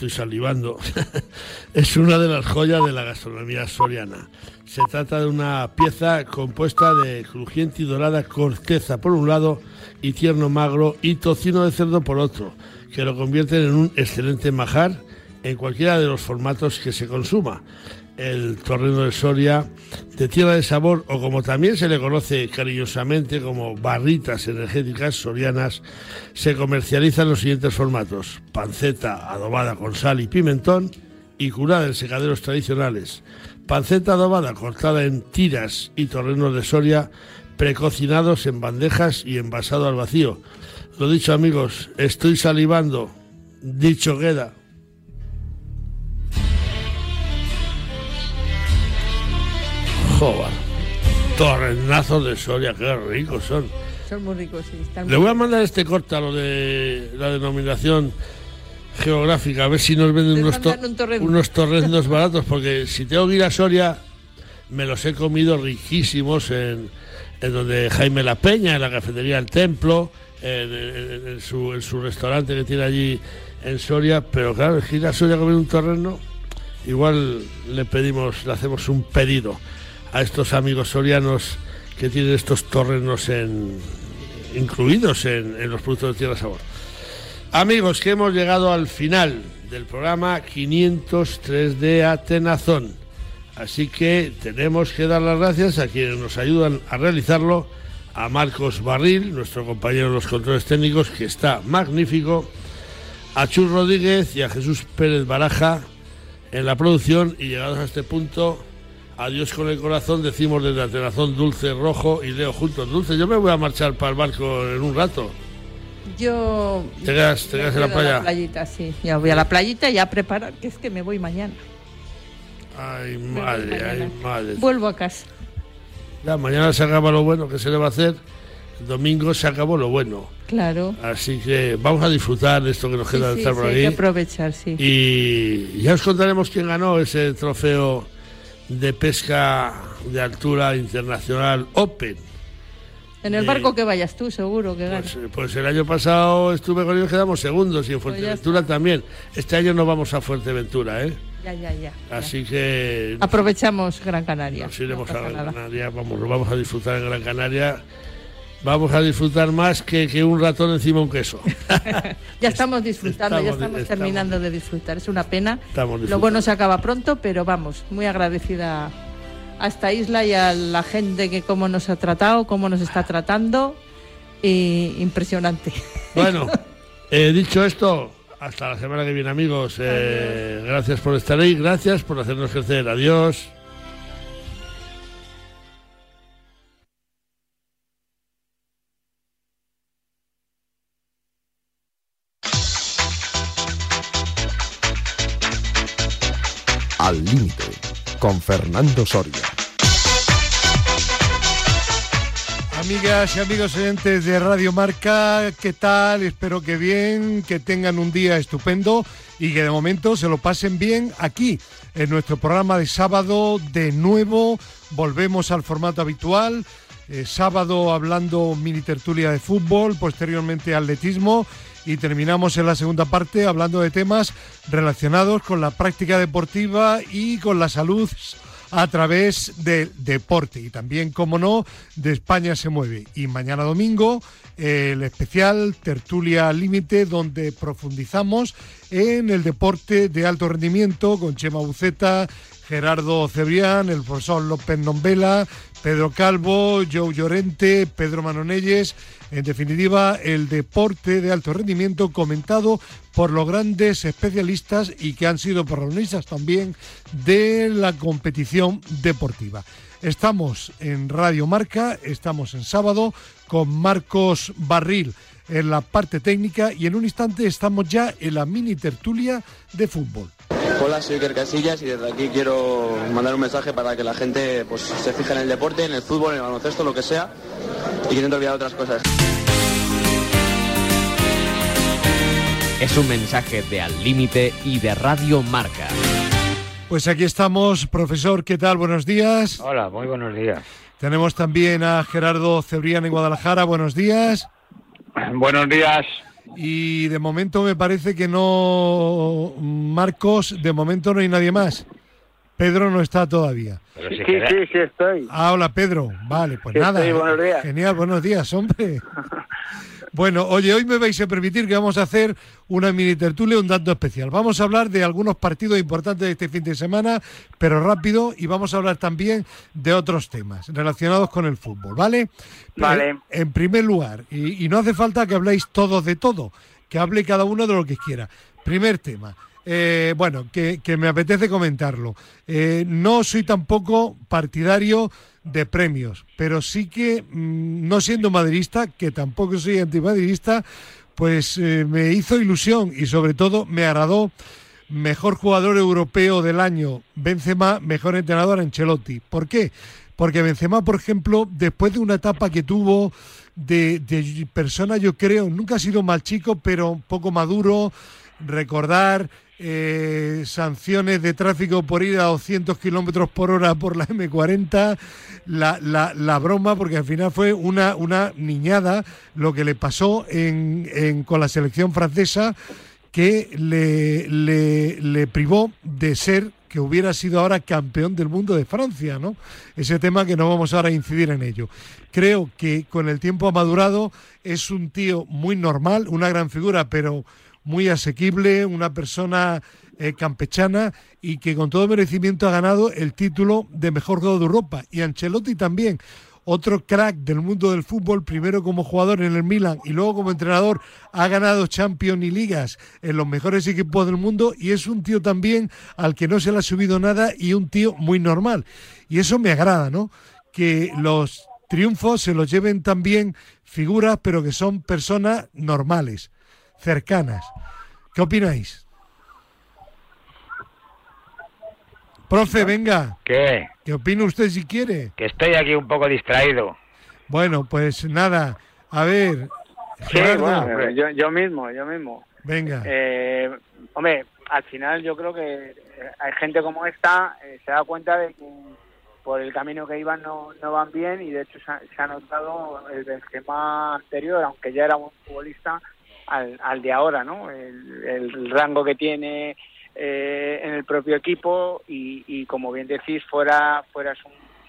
estoy salivando, es una de las joyas de la gastronomía soriana. Se trata de una pieza compuesta de crujiente y dorada corteza por un lado y tierno magro y tocino de cerdo por otro, que lo convierten en un excelente majar en cualquiera de los formatos que se consuma el torreno de Soria, de tierra de sabor o como también se le conoce cariñosamente como barritas energéticas sorianas, se comercializa en los siguientes formatos: panceta adobada con sal y pimentón y curada en secaderos tradicionales, panceta adobada cortada en tiras y torrenos de Soria precocinados en bandejas y envasado al vacío. Lo dicho amigos, estoy salivando, dicho queda. Torrenazos de Soria, qué ricos son. Son muy ricos, sí. Le voy a mandar este corte a lo de la denominación geográfica, a ver si nos venden unos, unos torrendos baratos, porque si tengo que ir a Soria, me los he comido riquísimos en, donde Jaime La Peña, en la cafetería El Templo, en, su, en, su, restaurante que tiene allí en Soria, pero claro, ir a Soria a comer un torreno, igual le pedimos, le hacemos un pedido a estos amigos sorianos que tienen estos torrenos en, incluidos en, los productos de Tierra Sabor. Amigos, que hemos llegado al final del programa 503 de Atenazón. Así que tenemos que dar las gracias a quienes nos ayudan a realizarlo, a Marcos Barril, nuestro compañero de los controles técnicos, que está magnífico, a Chus Rodríguez y a Jesús Pérez Baraja en la producción y llegados a este punto Adiós con el corazón, decimos desde Atenazón Dulce Rojo y Leo juntos. Dulce, yo me voy a marchar para el barco en un rato. Yo. ¿Te quedas, te en la playa? A la playita, sí. Ya voy a la playita y a preparar, que es que me voy mañana. Ay, madre, ay, madre. Vuelvo a casa. Ya, mañana se acaba lo bueno, que se le va a hacer? El domingo se acabó lo bueno. Claro. Así que vamos a disfrutar de esto que nos queda de estar por aquí. Hay que aprovechar, sí. Y ya os contaremos quién ganó ese trofeo de pesca de altura internacional Open. En el barco que vayas tú, seguro que ganas. Pues, pues, el año pasado estuve con ellos, quedamos segundos y en pues Fuerteventura también. Este año no vamos a Fuerteventura, ¿eh? Ya, ya, ya. Así que. Aprovechamos Gran Canaria. Nos iremos a Gran Canaria, vamos, lo vamos a disfrutar en Gran Canaria vamos a disfrutar más que, que un ratón encima de un queso. ya estamos disfrutando, ya estamos, terminando de disfrutar. Es una pena. Lo bueno se acaba pronto, pero vamos, muy agradecida a esta isla y a la gente que cómo nos ha tratado, cómo nos está tratando. impresionante. Bueno, eh, dicho esto, hasta la semana que viene, amigos. Eh, gracias por estar ahí, gracias por hacernos crecer. Adiós. Con Fernando Soria. Amigas y amigos oyentes de Radio Marca, ¿qué tal? Espero que bien, que tengan un día estupendo y que de momento se lo pasen bien aquí, en nuestro programa de sábado. De nuevo, volvemos al formato habitual. Eh, sábado hablando mini tertulia de fútbol, posteriormente atletismo y terminamos en la segunda parte hablando de temas relacionados con la práctica deportiva y con la salud a través del deporte y también, como no, de España se mueve. Y mañana domingo el especial Tertulia Límite donde profundizamos en el deporte de alto rendimiento con Chema Buceta, Gerardo Cebrián, el profesor López Nombela, Pedro Calvo, Joe Llorente, Pedro Manonelles en definitiva, el deporte de alto rendimiento comentado por los grandes especialistas y que han sido protagonistas también de la competición deportiva. Estamos en Radio Marca, estamos en sábado con Marcos Barril en la parte técnica y en un instante estamos ya en la mini tertulia de fútbol. Hola, soy Iker Casillas y desde aquí quiero mandar un mensaje para que la gente pues, se fije en el deporte, en el fútbol, en el baloncesto, lo que sea, y que no te olvidar otras cosas. Es un mensaje de Al Límite y de Radio Marca. Pues aquí estamos, profesor, ¿qué tal? Buenos días. Hola, muy buenos días. Tenemos también a Gerardo Cebrián en Guadalajara, buenos días. Buenos días. Y de momento me parece que no, Marcos, de momento no hay nadie más. Pedro no está todavía. sí, sí, sí, estoy. Ah, hola Pedro. Vale, pues nada. buenos días. Genial, buenos días, hombre. Bueno, oye, hoy me vais a permitir que vamos a hacer una mini tertulia, un dato especial. Vamos a hablar de algunos partidos importantes de este fin de semana, pero rápido, y vamos a hablar también de otros temas relacionados con el fútbol, ¿vale? Vale. En primer lugar, y, no hace falta que habléis todos de todo, que hable cada uno de lo que quiera. Primer tema. Eh, bueno, que, me apetece comentarlo. Eh, no soy tampoco partidario de premios, pero sí que, mm, no siendo madridista, que tampoco soy antimadridista, pues eh, me hizo ilusión y sobre todo me agradó mejor jugador europeo del año Benzema, mejor entrenador Ancelotti. ¿Por qué? Porque Benzema, por ejemplo, después de una etapa que tuvo de, de persona, yo creo, nunca ha sido mal chico, pero un poco maduro, recordar eh, sanciones de tráfico por ir a 200 kilómetros por hora por la M40, la, la, broma, porque al final fue una, una niñada lo que le pasó en, con la selección francesa que le, le, le privó de ser que hubiera sido ahora campeón del mundo de Francia, ¿no? Ese tema que no vamos ahora a incidir en ello. Creo que con el tiempo ha madurado, es un tío muy normal, una gran figura, pero muy asequible, una persona eh, campechana y que con todo merecimiento ha ganado el título de mejor jugador de Europa. Y Ancelotti también, otro crack del mundo del fútbol, primero como jugador en el Milan y luego como entrenador, ha ganado Champions y ligas en los mejores equipos del mundo y es un tío también al que no se le ha subido nada y un tío muy normal. Y eso me agrada, ¿no? Que los triunfos se los lleven también figuras, pero que son personas normales cercanas. ¿Qué opináis? Profe, venga. ¿Qué? ¿Qué opina usted si quiere? Que estoy aquí un poco distraído. Bueno, pues nada. A ver. Sí, bueno, yo, mismo, yo mismo. Venga. Eh, hombre, al final yo creo que hay gente como esta, eh, se da cuenta de que por el camino que iban no, no van bien y de hecho se ha, notado el esquema anterior, aunque ya era un futbolista, al, al de ahora, ¿no? El, rango que tiene eh, en el propio equipo y, como bien decís, fuera, fuera es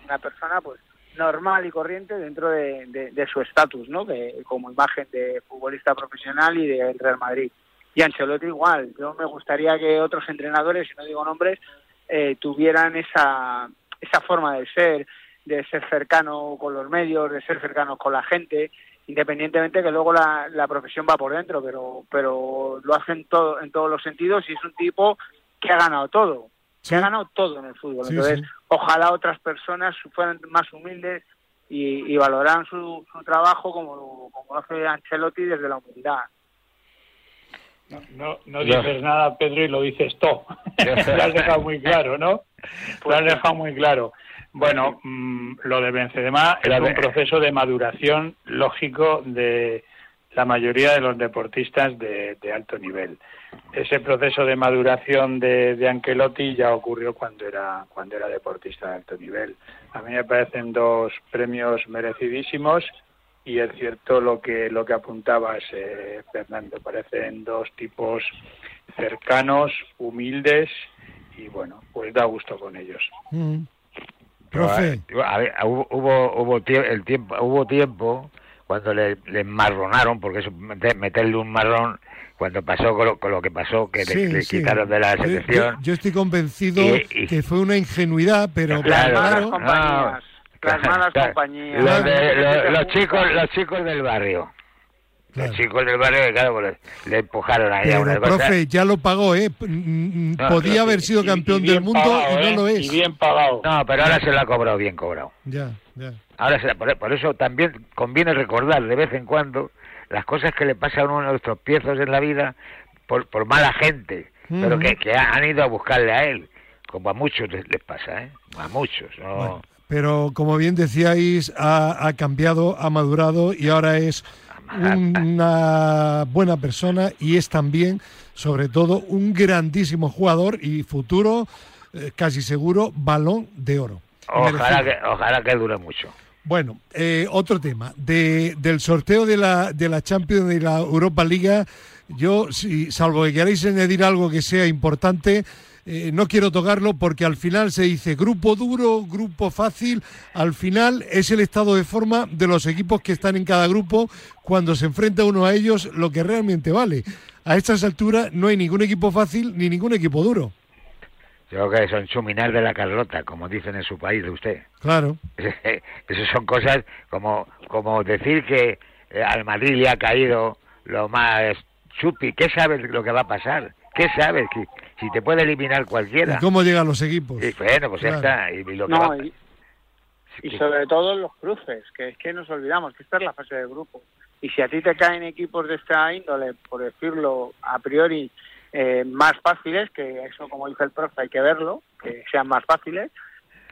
una persona pues normal y corriente dentro de, su estatus, ¿no? De, como imagen de futbolista profesional y del Real Madrid. Y Ancelotti igual. Yo me gustaría que otros entrenadores, si no digo nombres, eh, tuvieran esa, esa forma de ser, de ser cercano con los medios, de ser cercano con la gente, independientemente que luego la, la profesión va por dentro, pero, pero lo hacen todo, en todos los sentidos y es un tipo que ha ganado todo, que ha ganado todo en el fútbol. Entonces, ojalá otras personas fueran más humildes y, y valoraran su, su trabajo como, como hace Ancelotti desde la humildad. No, no, dices nada, Pedro, y lo dices todo. lo has dejado muy claro, ¿no? Lo has dejado muy claro. Bueno, mm, lo de Benzema es un proceso de maduración lógico de la mayoría de los deportistas de, alto nivel. Ese proceso de maduración de, de, Ancelotti ya ocurrió cuando era cuando era deportista de alto nivel. A mí me parecen dos premios merecidísimos y es cierto lo que lo que apuntabas eh, Fernando. Parecen dos tipos cercanos, humildes y bueno, pues da gusto con ellos. Mm. Profe. hubo, hubo, el tiempo, hubo tiempo cuando le, le marronaron, porque eso, meterle un marrón, cuando pasó con lo, que pasó, que le, quitaron de la selección. Yo, estoy convencido que fue una ingenuidad, pero claro. Las malas compañías. los, chicos, los chicos del barrio. Los chicos del barrio, claro, pues le, empujaron ahí a una profe, ya lo pagó, ¿eh? Podía haber sido campeón del mundo y no ¿eh? lo es. Y bien pagado. No, pero ahora se lo ha cobrado bien cobrado. Ya, ya. Ahora se, por, por, eso también conviene recordar de vez en cuando las cosas que le pasan a uno de nuestros piezos en la vida por, por mala gente, pero que, que, han ido a buscarle a él, como a muchos les, pasa, ¿eh? A muchos, ¿no? Pero como bien decíais, ha, ha cambiado, ha madurado y ahora es una buena persona y es también, sobre todo, un grandísimo jugador y futuro, eh, casi seguro, balón de oro. Ojalá que, ojalá que dure mucho. Bueno, eh, otro tema. De, del sorteo de la, de la Champions y la Europa Liga, yo, si, salvo que queráis añadir algo que sea importante, eh, no quiero tocarlo porque al final se dice grupo duro, grupo fácil. Al final es el estado de forma de los equipos que están en cada grupo cuando se enfrenta uno a ellos lo que realmente vale. A estas alturas no hay ningún equipo fácil ni ningún equipo duro. Yo creo que son chuminar de la Carlota, como dicen en su país de usted. Claro. Eso son cosas como, como decir que eh, al Madrid le ha caído lo más chupi. ¿Qué sabes lo que va a pasar? ¿Qué sabes? Si te puede eliminar cualquiera. ¿Y cómo llegan los equipos? Y bueno, pues ya está. Y, y, sobre todo los cruces, que es que nos olvidamos que esta es la fase de grupo. Y si a ti te caen equipos de esta índole, por decirlo a priori, eh, más fáciles, que eso como dice el profe hay que verlo, que sean más fáciles,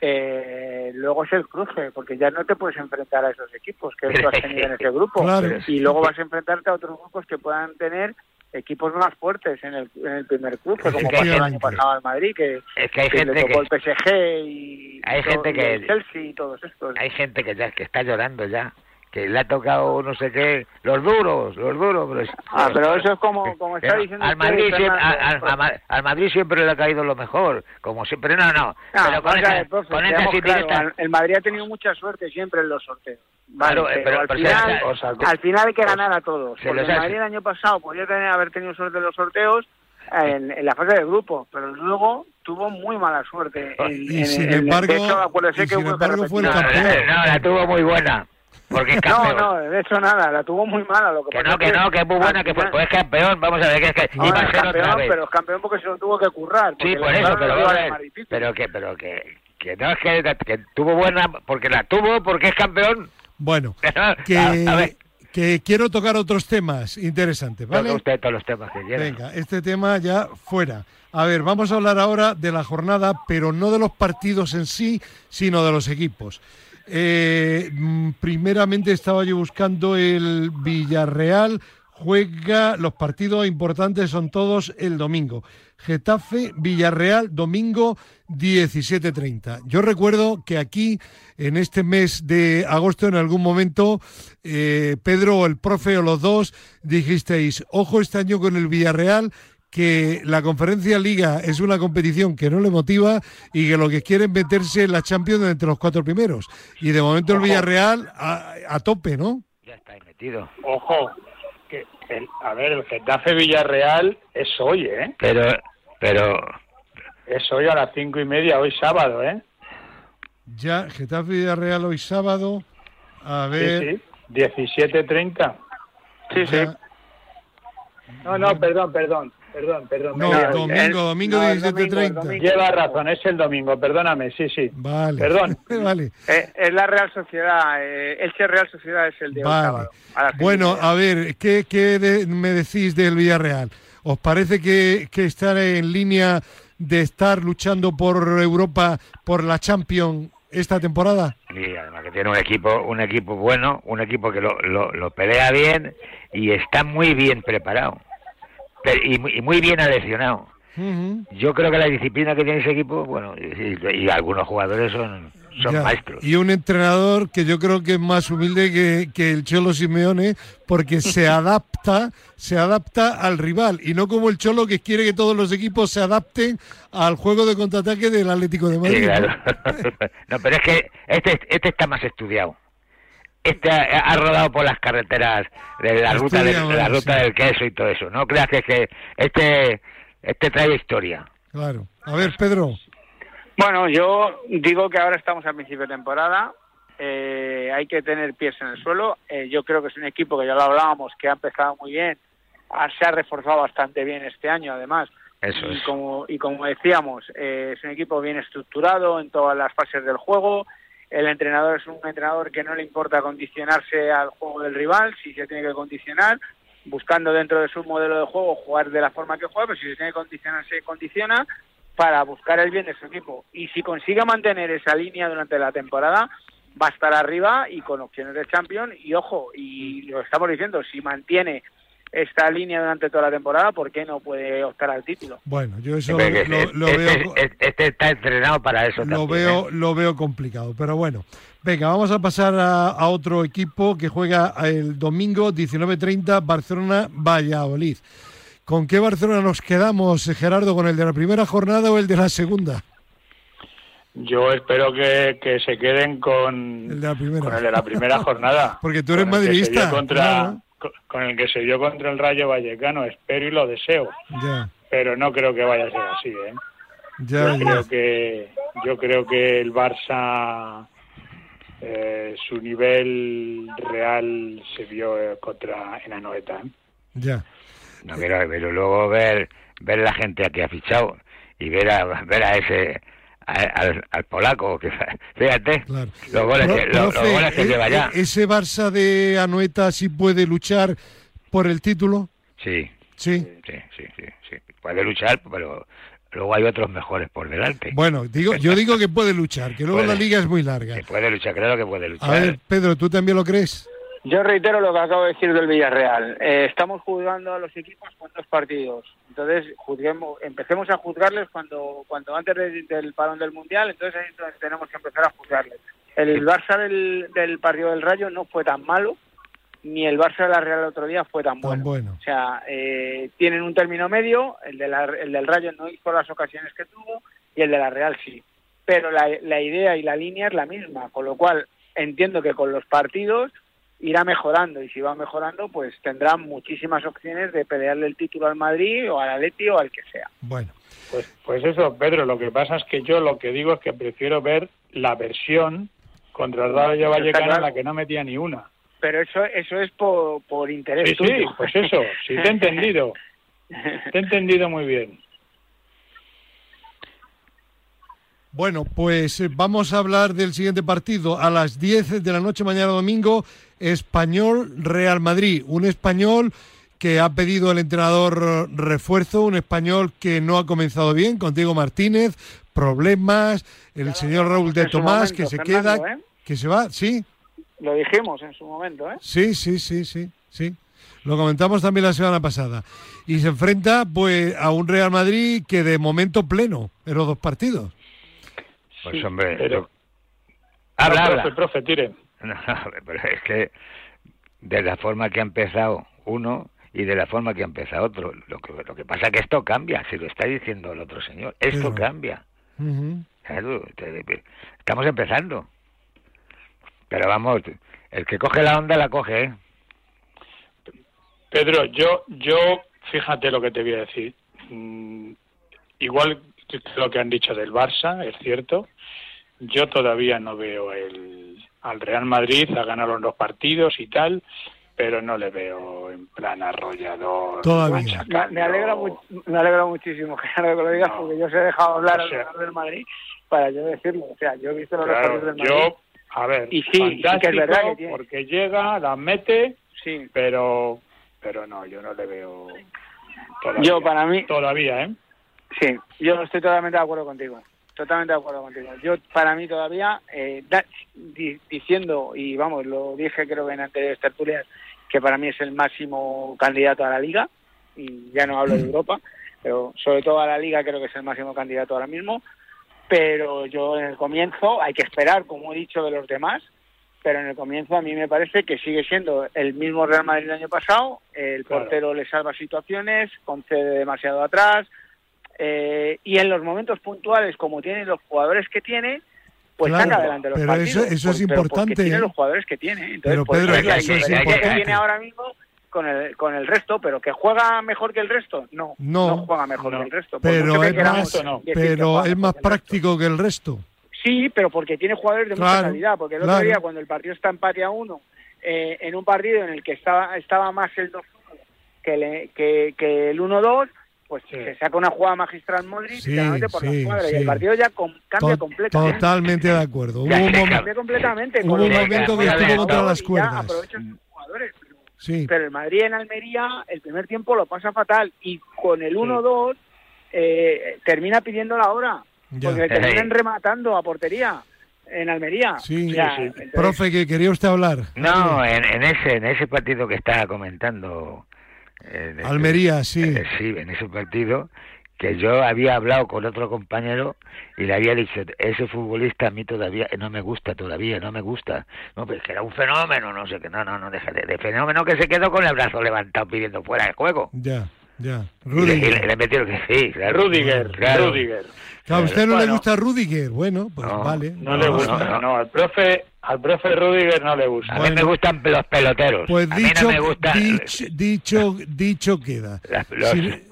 eh, luego es el cruce, porque ya no te puedes enfrentar a esos equipos que tú has tenido en ese grupo. Y luego vas a enfrentarte a otros grupos que puedan tener equipos más fuertes en el, en el primer cruce, como pasó el año pasado al Madrid, que, es que hay gente le tocó el PSG y, hay gente que, el Chelsea y todos estos. Hay gente que ya que está llorando ya que le ha tocado no sé qué, los duros, los duros. Pero ah, pero eso es como, como está diciendo al Madrid, siempre, al, Madrid siempre le ha caído lo mejor, como siempre, no, no. Ah, pero con, esa, con esa el Madrid ha tenido mucha suerte siempre en los sorteos. Vale, pero, al, final, al final hay que ganar a todos. Porque el Madrid el año pasado podía tener, haber tenido suerte en los sorteos, en, en, la fase de grupo, pero luego tuvo muy mala suerte. En, y sin embargo, sin embargo fue el campeón. No, la tuvo muy buena. Porque No, no, de eso nada, la tuvo muy mala. Lo que, que no, que, no, que es muy buena, que fue, pues es campeón, vamos a ver, que es que iba a ser campeón, otra vez. Pero es campeón porque se lo tuvo que currar. Sí, por eso, pero, pero que, pero que, que no es que, que tuvo buena, porque la tuvo, porque es campeón. Bueno, que, que quiero tocar otros temas interesantes, ¿vale? usted todos los temas que quiera. Venga, este tema ya fuera. A ver, vamos a hablar ahora de la jornada, pero no de los partidos en sí, sino de los equipos. Eh, mm, primeramente estaba yo buscando el Villarreal. Juega, los partidos importantes son todos el domingo. Getafe, Villarreal, domingo 17.30. Yo recuerdo que aquí, en este mes de agosto, en algún momento, eh, Pedro o el profe o los dos dijisteis, ojo este año con el Villarreal, que la conferencia liga es una competición que no le motiva y que lo que quieren meterse en la Champions entre los cuatro primeros. Y de momento el Villarreal a, tope, ¿no? Ya está ahí metido. Ojo, que a ver, el Getafe Villarreal es hoy, ¿eh? Pero, pero... Es hoy a las cinco y media, hoy sábado, ¿eh? Ya, Getafe Villarreal hoy sábado. A ver... Sí, sí. 17.30. Sí, sí. No, no, perdón, perdón perdón, perdón. No, domingo, domingo 17.30. Lleva razón, es el domingo, perdóname, sí, sí. Vale. Perdón. vale. Eh, es la Real Sociedad, eh, el Real Sociedad es el de vale. bueno, a ver, ¿qué, qué me decís del Villarreal? ¿Os parece que, que están en línea de estar luchando por Europa, por la Champions esta temporada? Sí, además que tiene un equipo, un equipo bueno, un equipo que lo, lo, lo pelea bien y está muy bien preparado y, muy bien aleccionado. Yo creo que la disciplina que tiene ese equipo, bueno, y, algunos jugadores son, son maestros. Y un entrenador que yo creo que es más humilde que, que el Cholo Simeone, porque se adapta, se adapta al rival, y no como el Cholo que quiere que todos los equipos se adapten al juego de contraataque del Atlético de Madrid. ¿no? pero es que este, este está más estudiado este ha, rodado por las carreteras de la ruta, de, la ruta del queso y todo eso. No creas que, que este, este trae historia. Claro. A ver, Pedro. Bueno, yo digo que ahora estamos a principio de temporada. Eh, hay que tener pies en el suelo. Eh, yo creo que es un equipo que ya lo hablábamos, que ha empezado muy bien. se ha reforzado bastante bien este año, además. Eso y, como, y como decíamos, eh, es un equipo bien estructurado en todas las fases del juego el entrenador es un entrenador que no le importa condicionarse al juego del rival, si se tiene que condicionar, buscando dentro de su modelo de juego jugar de la forma que juega, pero si se tiene que condicionar, se condiciona para buscar el bien de su equipo. Y si consigue mantener esa línea durante la temporada, va a estar arriba y con opciones de Champions. Y ojo, y lo estamos diciendo, si mantiene esta línea durante toda la temporada, ¿por qué no puede optar al título? Bueno, yo eso lo, veo... Este, está entrenado para eso. Lo veo, ¿eh? lo veo complicado, pero bueno. Venga, vamos a pasar a, otro equipo que juega el domingo 19.30 Barcelona-Valladolid. ¿Con qué Barcelona nos quedamos, Gerardo? ¿Con el de la primera jornada o el de la segunda? Yo espero que, se queden con el de la primera, con el de la primera jornada. Porque tú eres madridista. Contra, Con el que se dio contra el Rayo Vallecano, espero y lo deseo. Pero no creo que vaya a ser así, ¿eh? yo creo que yo creo que el Barça eh, su nivel real se vio eh, contra en Anoeta. ¿eh? Ya. No, pero, pero luego ver ver la gente que ha fichado y ver a ver a ese al, polaco, que fíjate, los goles, que, lleva ya. ¿Ese Barça de Anoeta sí puede luchar por el título? Sí. Sí. Sí, sí, sí, Puede luchar, pero luego hay otros mejores por delante. Bueno, digo, yo digo que puede luchar, que luego la liga es muy larga. Que puede luchar, creo que puede luchar. A ver, Pedro, ¿tú también lo crees? Yo reitero lo que acabo de decir del Villarreal. Eh, estamos juzgando a los equipos con dos partidos. Entonces, juzguemos, empecemos a juzgarles cuando, cuando antes del parón del Mundial, entonces ahí tenemos que empezar a juzgarles. El Barça del, del partido del Rayo no fue tan malo, ni el Barça de la Real el otro día fue tan, bueno. O sea, eh, tienen un término medio, el, de la, el del Rayo no hizo las ocasiones que tuvo y el de la Real sí. Pero la, la idea y la línea es la misma, con lo cual entiendo que con los partidos irá mejorando y si va mejorando pues tendrá muchísimas opciones de pelearle el título al Madrid o al Atleti o al que sea. Bueno, pues pues eso, Pedro, lo que pasa es que yo lo que digo es que prefiero ver la versión contra el Rayo Vallecano en la que no metía ni una. Pero eso eso es por, por interés sí, Sí, pues eso, sí te he entendido. te he entendido muy bien. Bueno, pues eh, vamos a hablar del siguiente partido a las 10 de la noche mañana domingo, Español Real Madrid, un español que ha pedido el entrenador refuerzo, un español que no ha comenzado bien, contigo Martínez, problemas, el señor Raúl de Tomás que se queda, ¿eh? que se va, sí. Lo dijimos en su momento, ¿eh? Sí, sí, sí, sí, sí. Lo comentamos también la semana pasada. Y se enfrenta pues a un Real Madrid que de momento pleno en los dos partidos. Pues hombre, pero... habla, profe, profe, tire. No, pero es que de la forma que ha empezado uno y de la forma que ha empezado otro, lo que, lo que pasa es que esto cambia, si lo está diciendo el otro señor, esto cambia. Estamos empezando. Pero vamos, el que coge la onda la coge, ¿eh? Pedro, yo, yo, fíjate lo que te voy a decir. Mm, igual lo que han dicho del Barça, es cierto. Yo todavía no veo el, al Real Madrid a ganar los dos partidos y tal, pero no le veo en plan arrollador. Todavía. Me, alegra, me alegra muchísimo que lo digas, porque yo se he dejado hablar al Real del Madrid para yo decirlo. O sea, yo he visto los partidos del Madrid. Yo, a ver, y sí, que es verdad porque llega, la mete, sí. pero pero no, yo no le veo todavía. Yo para mí todavía, ¿eh? Sí, yo estoy totalmente de acuerdo contigo. Totalmente de acuerdo contigo. Yo, para mí todavía, eh, diciendo, y vamos, lo dije creo que en anteriores tertulias, que para mí es el máximo candidato a la liga, y ya no hablo de Europa, pero sobre todo a la liga creo que es el máximo candidato ahora mismo. Pero yo en el comienzo hay que esperar, como he dicho, de los demás, pero en el comienzo a mí me parece que sigue siendo el mismo Real Madrid del año pasado, el portero le salva situaciones, concede demasiado atrás, eh, y en los momentos puntuales, como tienen los jugadores que tiene, pues saca adelante los pero partidos. Eso, eso es importante. tiene ¿eh? los jugadores que tiene. Entonces, pero pues, Pedro, eso es importante. que tiene ahora mismo con el, con el resto, pero que juega mejor que el resto, no, no, juega mejor que el resto. Pero, es más, pero es más práctico que el resto. Sí, pero porque tiene jugadores de mucha calidad, porque el otro día cuando el partido está empate a uno, eh, en un partido en el que estaba, estaba más el 2 que, que, que el 1-2, pues se saca una jugada magistral Modric sí, por la cuadra y el partido ya cambia completamente. Totalmente de acuerdo. Hubo un, completamente. Hubo un momento que estuvo contra las cuerdas. jugadores. Pero el Madrid en Almería el primer tiempo lo pasa fatal y con el 1-2 eh, termina pidiendo la hora. Porque terminan rematando a portería en Almería. Sí, Profe, que quería usted hablar. No, en, ese en ese partido que estaba comentando Almería, sí. sí, en ese partido que yo había hablado con otro compañero y le había dicho, ese futbolista a mí todavía no me gusta, todavía no me gusta. No, pues que era un fenómeno, no sé qué, no, no, no, déjate, de fenómeno que se quedó con el brazo levantado pidiendo fuera de juego. Ya, ya. Rudiger. le, metió que sí, claro. Rudiger, Rudiger. a usted no le gusta Rudiger, bueno, pues vale. No, le gusta, no, no, al profe al profe Rudiger no le gusta. A mí me gustan los peloteros. Pues dicho, dicho, dicho, queda.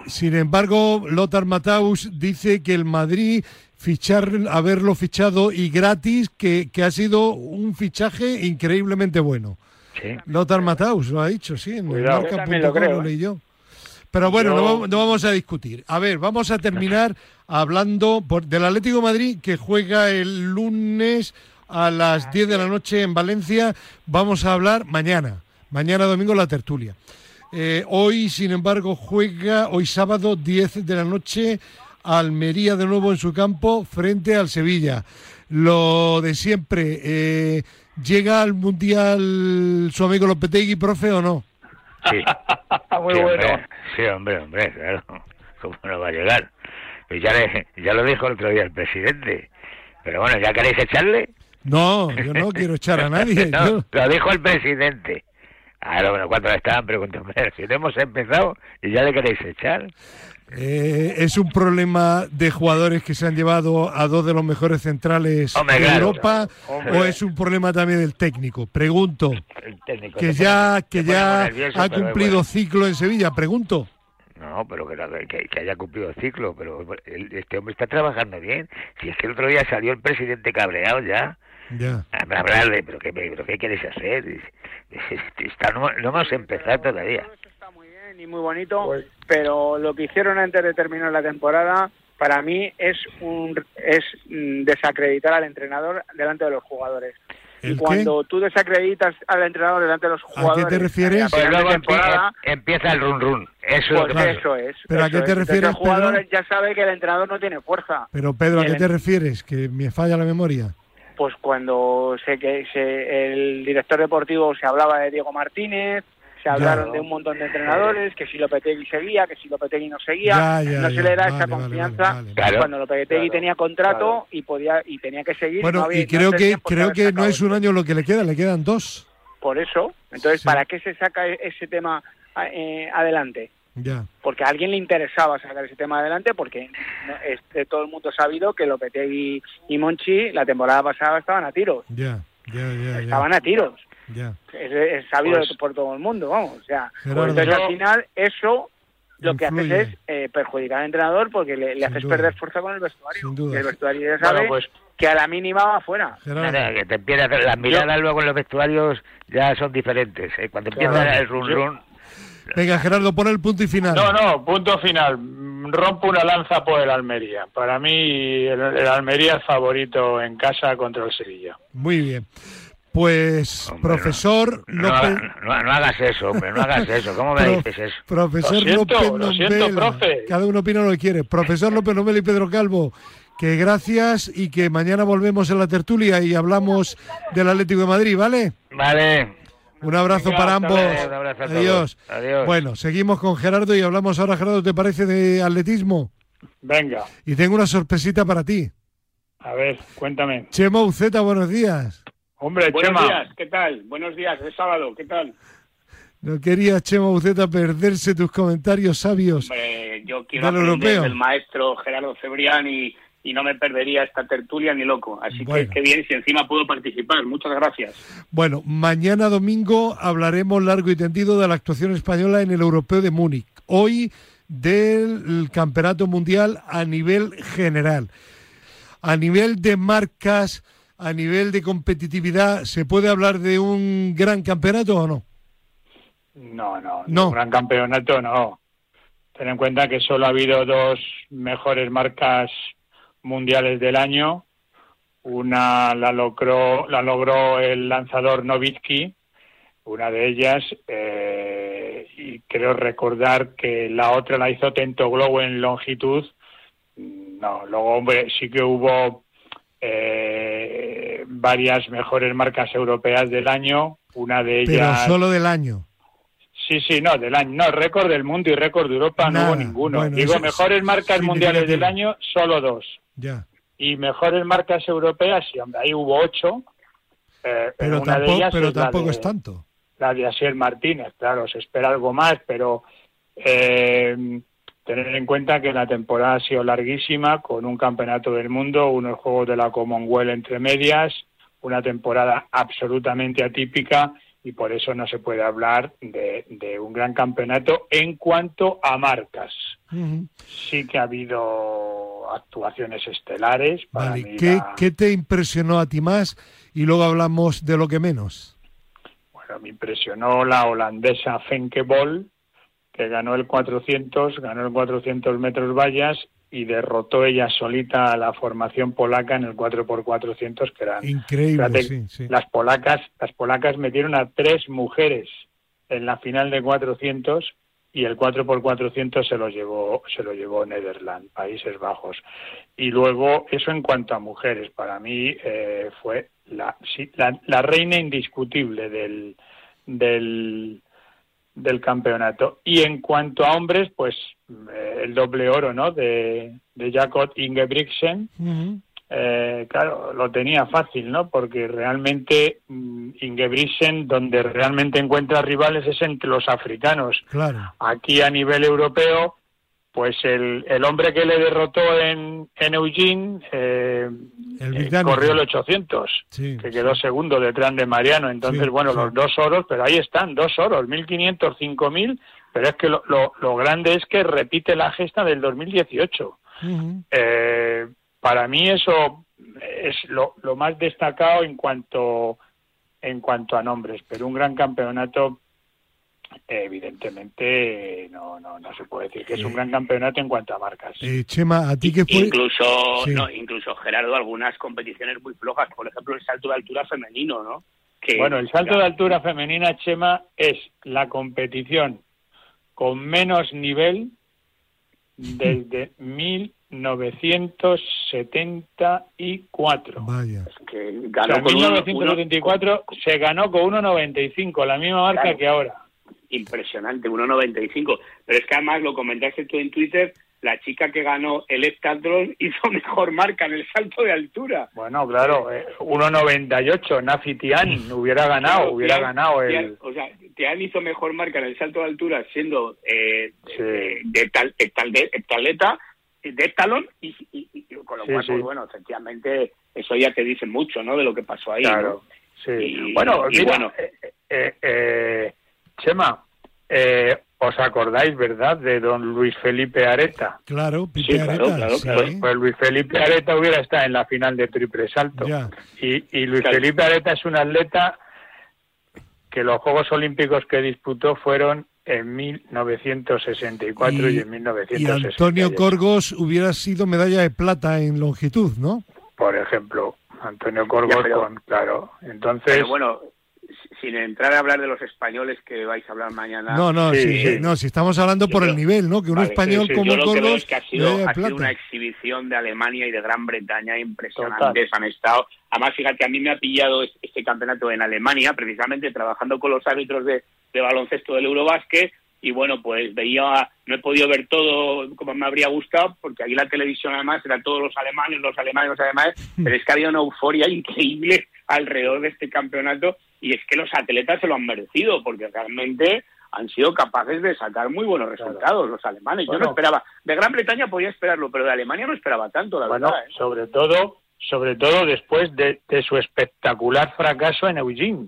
Sin, embargo, Lothar Mataus dice que el Madrid fichar, haberlo fichado y gratis, que, que ha sido un fichaje increíblemente bueno. Sí. Lothar Mataus lo ha dicho, sí, en Cuidado, el lo, creo, leí yo. Pero bueno, no, no, vamos a discutir. A ver, vamos a terminar hablando por, del Atlético Madrid que juega el lunes a las 10 de la noche en Valencia. Vamos a hablar mañana, mañana domingo la tertulia. Eh, hoy, sin embargo, juega, hoy sábado 10 de la noche, Almería de nuevo en su campo frente al Sevilla. Lo de siempre, eh, ¿llega al Mundial su amigo Lopetegui, profe, o no? Sí. Muy bueno. Hombre, sí, hombre, hombre, claro. ¿Cómo no va a llegar? Pues ya, ya lo dijo el otro día el presidente. Pero bueno, ¿ya queréis echarle? No, yo no quiero echar a nadie. Lo dijo el presidente. Ahora, bueno, cuando estaban preguntando, si no hemos empezado y ya le queréis echar. Eh, ¿Es un problema de jugadores que se han llevado a dos de los mejores centrales de Europa o es un problema también del técnico? Pregunto. que ya, que ya ha cumplido ciclo en Sevilla, pregunto. No, pero que, que, haya cumplido el ciclo, pero este hombre está trabajando bien. Si es que el otro día salió el presidente cabreado ya. Ya. Hablarle, pero ¿qué, pero ¿qué quieres hacer? Está, no, hemos empezado todavía. Está muy bien y muy bonito, pues- pero lo que hicieron antes de terminar la temporada, para mí es un es mm, desacreditar al entrenador delante de los jugadores. Y cuando tú desacreditas al entrenador delante de los jugadores... ¿A qué te refieres? Pues luego empieza el run run. Eso, pues es, eso es. ¿Pero a qué te refieres, Los jugadores ya sabe que el entrenador no tiene fuerza. Pero Pedro, ¿a qué te refieres? ¿Que me falla la memoria? Pues cuando sé que se, el director deportivo se hablaba de Diego Martínez, se hablaron de un montón de entrenadores, que si Lopetegui seguía, que si Lopetegui no seguía, no se le da esa confianza cuando Lopetegui tenía contrato y podía y tenía que seguir. Bueno, y creo que creo que no es un año lo que le queda, le quedan dos. Por eso, entonces, ¿para qué se saca ese tema eh, adelante? Porque a alguien le interesaba sacar ese tema adelante porque este, todo el mundo ha sabido que Lopetegui y Monchi la temporada pasada estaban a tiros. Ya, ya, Estaban a tiros. Ya. Es, sabido pues por todo el mundo, vamos. O sea, entonces al final eso lo que haces es eh, perjudicar al entrenador porque le, haces perder fuerza con el vestuario. el vestuario ya sabe pues, que a la mínima va afuera. que te empieza, las miradas luego en los vestuarios ya son diferentes. ¿eh? Cuando empieza el run run Venga, Gerardo, pon el punto y final. No, no, punto final. Rompo una lanza por el Almería. Para mí, el, Almería es favorito en casa contra el Sevilla. Muy bien. Pues, profesor no, López... No, hagas eso, hombre, no hagas eso. ¿Cómo me dices eso? Profesor López profe. Cada uno opina lo que quiere. Profesor López Nombela y Pedro Calvo, que gracias y que mañana volvemos en la tertulia y hablamos del Atlético de Madrid, ¿vale? Vale. Un abrazo para ambos. Adiós. Bueno, seguimos con Gerardo y hablamos ahora, Gerardo, ¿te parece de atletismo? Venga. Y tengo una sorpresita para ti. A ver, cuéntame. Chema Uceta, buenos días. Hombre, buenos días, ¿qué tal? Buenos días, es sábado, ¿qué tal? No quería, Chema Uceta, perderse tus comentarios sabios. yo quiero aprender del maestro Gerardo Cebrián y y no me perdería esta tertulia ni loco. Así que qué bien si encima puedo participar. Muchas gracias. Bueno, mañana domingo hablaremos largo y tendido de la actuación española en el Europeo de Múnich. Hoy del Campeonato Mundial a nivel general. A nivel de marcas, a nivel de competitividad, ¿se puede hablar de un gran campeonato o no? No, no, no. Un gran campeonato no. Ten en cuenta que solo ha habido dos mejores marcas mundiales del año. Una la logró, la logró el lanzador Novitsky, una de ellas, eh, y creo recordar que la otra la hizo Tento Glow en longitud. No, luego, hombre, sí que hubo eh, varias mejores marcas europeas del año. Una de ellas. Pero solo del año. Sí, sí, no, del año. No, récord del mundo y récord de Europa no hubo ninguno. Digo, mejores marcas mundiales del año, solo dos. Ya. Y mejores marcas europeas, sí, hombre, ahí hubo ocho. Eh, pero, tampoco, pero tampoco es tanto. La de Asiel Martínez, claro, se espera algo más, pero eh, tener en cuenta que la temporada ha sido larguísima, con un campeonato del mundo, unos Juegos de la Commonwealth entre medias, una temporada absolutamente atípica y por eso no se puede hablar de, un gran campeonato en cuanto a marcas. Sí que ha habido actuaciones estelares. ¿Qué, te impresionó a ti más? Y luego hablamos de lo que menos. Bueno, me impresionó la holandesa Fenke Bol, que ganó el 400, ganó el 400 metros vallas y derrotó ella solita a la formación polaca en el 4x400 que eran increíble las polacas las polacas metieron a tres mujeres en la final de 400 y el 4x400 se lo llevó se lo llevó Netherlands Países Bajos y luego eso en cuanto a mujeres para mí eh, fue la, la, reina indiscutible del del campeonato. Y en cuanto a hombres, pues eh, el doble oro, ¿no? De, de Jakob Ingebrigtsen. Eh, claro, lo tenía fácil, ¿no? Porque realmente mm, Ingebrigtsen, donde realmente encuentra rivales es entre los africanos. Claro. Aquí a nivel europeo, pues el, el hombre que le derrotó en, en Eugene eh, eh corrió el 800, que quedó segundo detrás de Mariano. Entonces, bueno, los dos oros, pero ahí están, dos oros, 1500, 5000, pero es que lo, lo, grande es que repite la gesta del 2018. eh, para mí eso es lo, lo más destacado en cuanto en cuanto a nombres, pero un gran campeonato evidentemente no, no, no se puede decir que es un gran campeonato en cuanto a marcas. Eh, Chema, ¿a ti qué fue? Incluso, no, incluso Gerardo, algunas competiciones muy flojas, por ejemplo el salto de altura femenino, ¿no? Que, bueno, el salto de altura femenina, Chema, es la competición con menos nivel desde 1974. Vaya. que ganó en 1974 se ganó con 1.95, la misma marca que ahora impresionante, 1.95. Pero es que además lo comentaste tú en Twitter, la chica que ganó el heptatlón hizo mejor marca en el salto de altura. Bueno, claro, 1.98, eh, Nafi Tian hubiera ganado, hubiera ganado el... o sea, Tian hizo mejor marca en el salto de altura siendo eh, de, tal, de, heptaleta, de talón y, con lo cual, pues, bueno, efectivamente, eso ya te dice mucho, ¿no? De lo que pasó ahí. Claro, sí. bueno, bueno, eh, eh Chema, eh, ¿os acordáis, verdad, de don Luis Felipe Areta? Claro, Pipe Areta. Pues, pues, Luis Felipe Areta hubiera estado en la final de triple salto. Y, Luis Felipe Areta es un atleta que los Juegos Olímpicos que disputó fueron en 1964 y, en 1960. Y Antonio Corgos hubiera sido medalla de plata en longitud, ¿no? Por ejemplo, Antonio Corgos, con, claro. Entonces, bueno, sin entrar a hablar de los españoles que vais a hablar mañana. No, no, sí, no si estamos hablando por el nivel, ¿no? Que un español como yo lo que es que ha sido, una exhibición de Alemania y de Gran Bretaña impresionantes. Han estado. Además, fíjate, a mí me ha pillado este campeonato en Alemania, precisamente trabajando con los árbitros de, de baloncesto del Eurobásquet. Y bueno, pues veía, no he podido ver todo como me habría gustado, porque aquí la televisión además era todos los alemanes, los alemanes, los alemanes, pero es que había una euforia increíble alrededor de este campeonato y es que los atletas se lo han merecido porque realmente han sido capaces de sacar muy buenos resultados los alemanes. Yo no esperaba, de Gran Bretaña podía esperarlo, pero de Alemania no esperaba tanto, la verdad. ¿eh? Sobre todo, sobre todo después de, su espectacular fracaso en Eugene.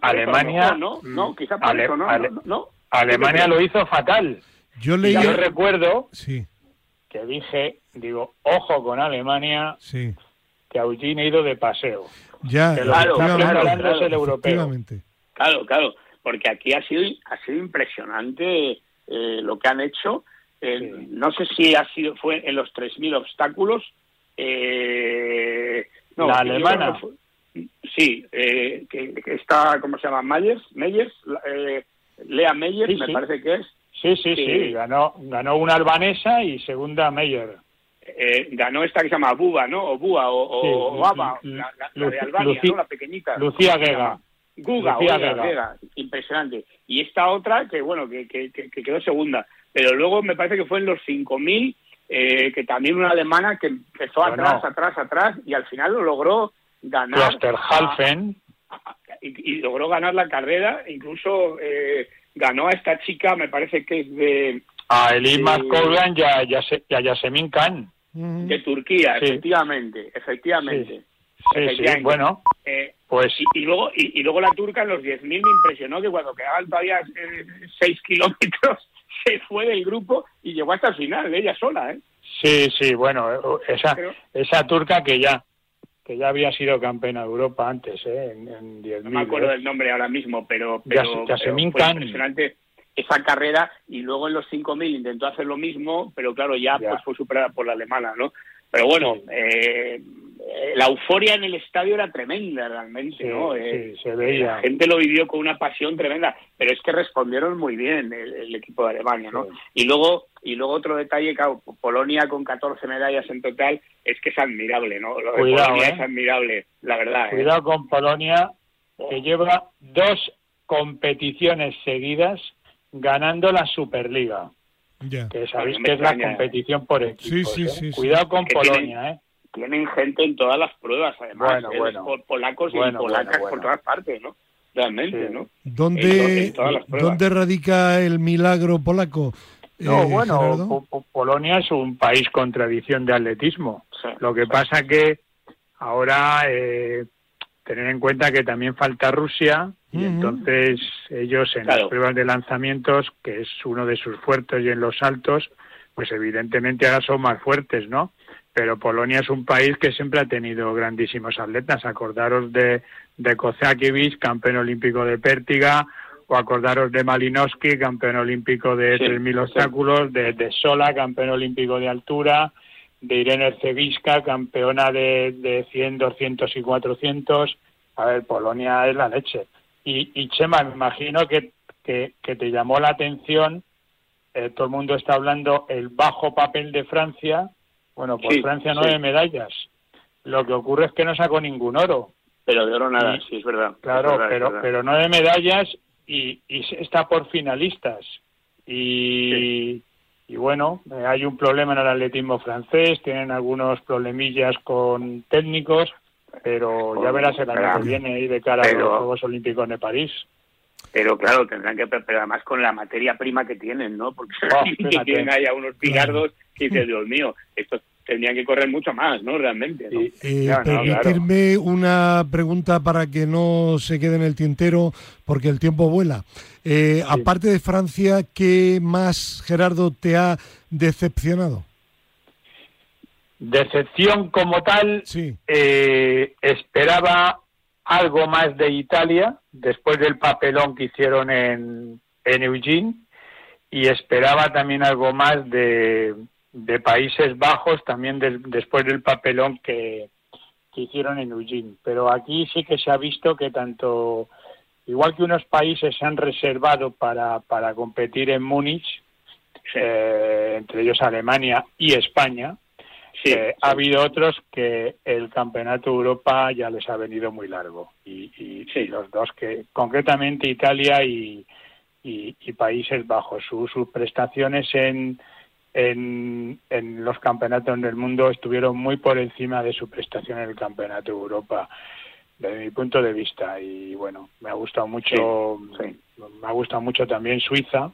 Alemania, no, no, quizá por eso, no, no, Alemania lo hizo fatal. Yo leí, yo recuerdo sí. que dije, digo, ojo con Alemania, sí. que Eugene ha ido de paseo. Ya, claro, claro, el europeo. Claro, claro, porque aquí ha sido, ha sido impresionante eh, lo que han hecho. Eh, no sé si ha sido fue en los 3.000 obstáculos. Eh, no, la alemana. Sí, eh, que, está, ¿cómo se llama? Meyers, Meyers Lea Meyers, me parece que es. Sí, sí, sí, ganó, ganó una albanesa y segunda Meyer. Eh, ganó esta que se llama Buba, ¿no? O Bua, o, o, la, de Albania, ¿no? La pequeñita. Lucía Gega. Guga, Vega. impresionante. Y esta otra, que bueno, que, que, quedó segunda. Pero luego me parece que fue en los 5.000, eh, que también una alemana que empezó atrás, atrás, atrás, y al final lo logró ganar. y, logró ganar la carrera, incluso eh, ganó a esta chica, me parece que es de... A Elima Kogan y a, Yasemin Khan. De Turquía, efectivamente, efectivamente. Sí, sí, bueno. Eh, pues... Y, luego, y, luego la turca en los 10.000 me impresionó que cuando quedaban todavía 6 kilómetros se fue del grupo y llegó hasta el final, ella sola, ¿eh? Sí, sí, bueno, esa, esa turca que ya que ya había sido campeona de Europa antes, ¿eh? En, 10.000. No me acuerdo ¿eh? del nombre ahora mismo, pero, pero, fue impresionante esa carrera y luego en los 5.000 intentó hacer lo mismo, pero claro, ya, Pues fue superada por la alemana, ¿no? Pero bueno, eh, la euforia en el estadio era tremenda realmente, ¿no? Eh, se veía. La gente lo vivió con una pasión tremenda, pero es que respondieron muy bien el, equipo de Alemania, ¿no? Y luego y luego otro detalle, claro, Polonia con 14 medallas en total, es que es admirable, ¿no? Lo de Polonia es ¿eh? admirable, la verdad. ¿eh? Cuidado con Polonia, que lleva dos competiciones seguidas ganando la Superliga. Que sabéis que es la competición por equipos. Sí, sí, Cuidado con Polonia, ¿eh? Tienen gente en todas las pruebas, además, bueno, polacos y polacas por todas partes, ¿no? Realmente, ¿no? ¿Dónde, ¿Dónde radica el milagro polaco? No, eh, bueno, Polonia es un país con tradición de atletismo. Lo que pasa que ahora eh, tener en cuenta que también falta Rusia y entonces ellos en las pruebas de lanzamientos, que es uno de sus fuertes y en los saltos, pues evidentemente ahora son más fuertes, ¿no? Pero Polonia es un país que siempre ha tenido grandísimos atletas. Acordaros de, de campeón olímpico de pértiga, o acordaros de Malinowski, campeón olímpico de 3.000 obstáculos, de, de, Sola, campeón olímpico de altura, de Irene Erceviska, campeona de, de 100, 200 y 400. A ver, Polonia es la leche. Y, y Chema, me imagino que, que, te llamó la atención, eh, todo el mundo está hablando, el bajo papel de Francia, bueno, pues Francia nueve medallas. Lo que ocurre es que no sacó ningún oro. Pero de oro nada, sí, es verdad. Claro, pero, pero nueve medallas y, y está por finalistas. Y, y bueno, hay un problema en el atletismo francés, tienen algunos problemillas con técnicos, pero ya verás el año que viene ahí de cara a los Juegos Olímpicos de París. Pero claro, tendrán que, pero además con la materia prima que tienen, ¿no? Porque oh, tienen ahí a unos pigardos que dice, Dios mío, estos tendrían que correr mucho más, ¿no? Realmente. ¿no? Eh, permitirme una pregunta para que no se quede en el tintero, porque el tiempo vuela. Eh, aparte de Francia, ¿qué más, Gerardo, te ha decepcionado? Decepción como tal, sí. Eh, esperaba algo más de Italia, después del papelón que hicieron en, en Eugene, y esperaba también algo más de, de Países Bajos también después del papelón que, hicieron en Eugene. Pero aquí sí que se ha visto que tanto, igual que unos países se han reservado para, para competir en Múnich, eh, entre ellos Alemania y España, eh, ha habido otros que el campeonato de Europa ya les ha venido muy largo. Y, y, los dos que, concretamente Italia y, y Países Bajos, sus prestaciones en en, en los campeonatos del mundo estuvieron muy por encima de su prestación en el campeonato de Europa desde mi punto de vista. Y bueno me ha gustado mucho me ha gustado mucho también Suiza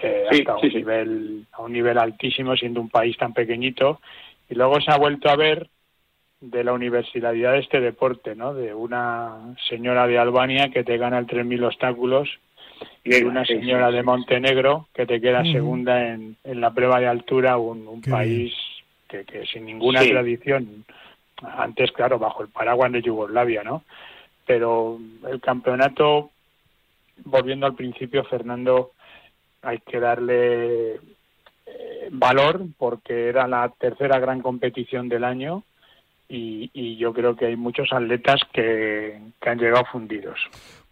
eh, hasta un nivel a un nivel altísimo siendo un país tan pequeñito y luego se ha vuelto a ver de la universalidad de este deporte no de una señora de Albania que te gana el 3000 obstáculos y una señora de Montenegro que te queda segunda en, en la prueba de altura, un, país que, que, sin ninguna tradición, antes claro, bajo el paraguas de Yugoslavia, ¿no? Pero el campeonato, volviendo al principio, Fernando, hay que darle eh, valor porque era la tercera gran competición del año y, y yo creo que hay muchos atletas que, que han llegado fundidos.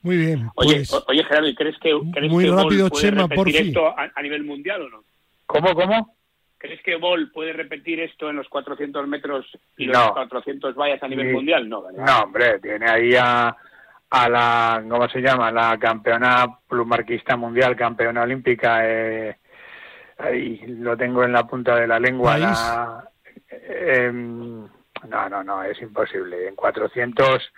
Muy bien. Oye, pues, oye Gerardo, ¿crees que, crees muy que rápido, puede Chema, repetir esto a, nivel mundial o no? ¿Cómo, cómo? ¿Crees que Bol puede repetir esto en los 400 metros y los 400 vallas a nivel mundial? No, No, hombre, tiene ahí a, a la, ¿cómo se llama? La campeona plumarquista mundial, campeona olímpica, eh, ahí lo tengo en la punta de la lengua. La, em, no, no, no, es imposible. En 400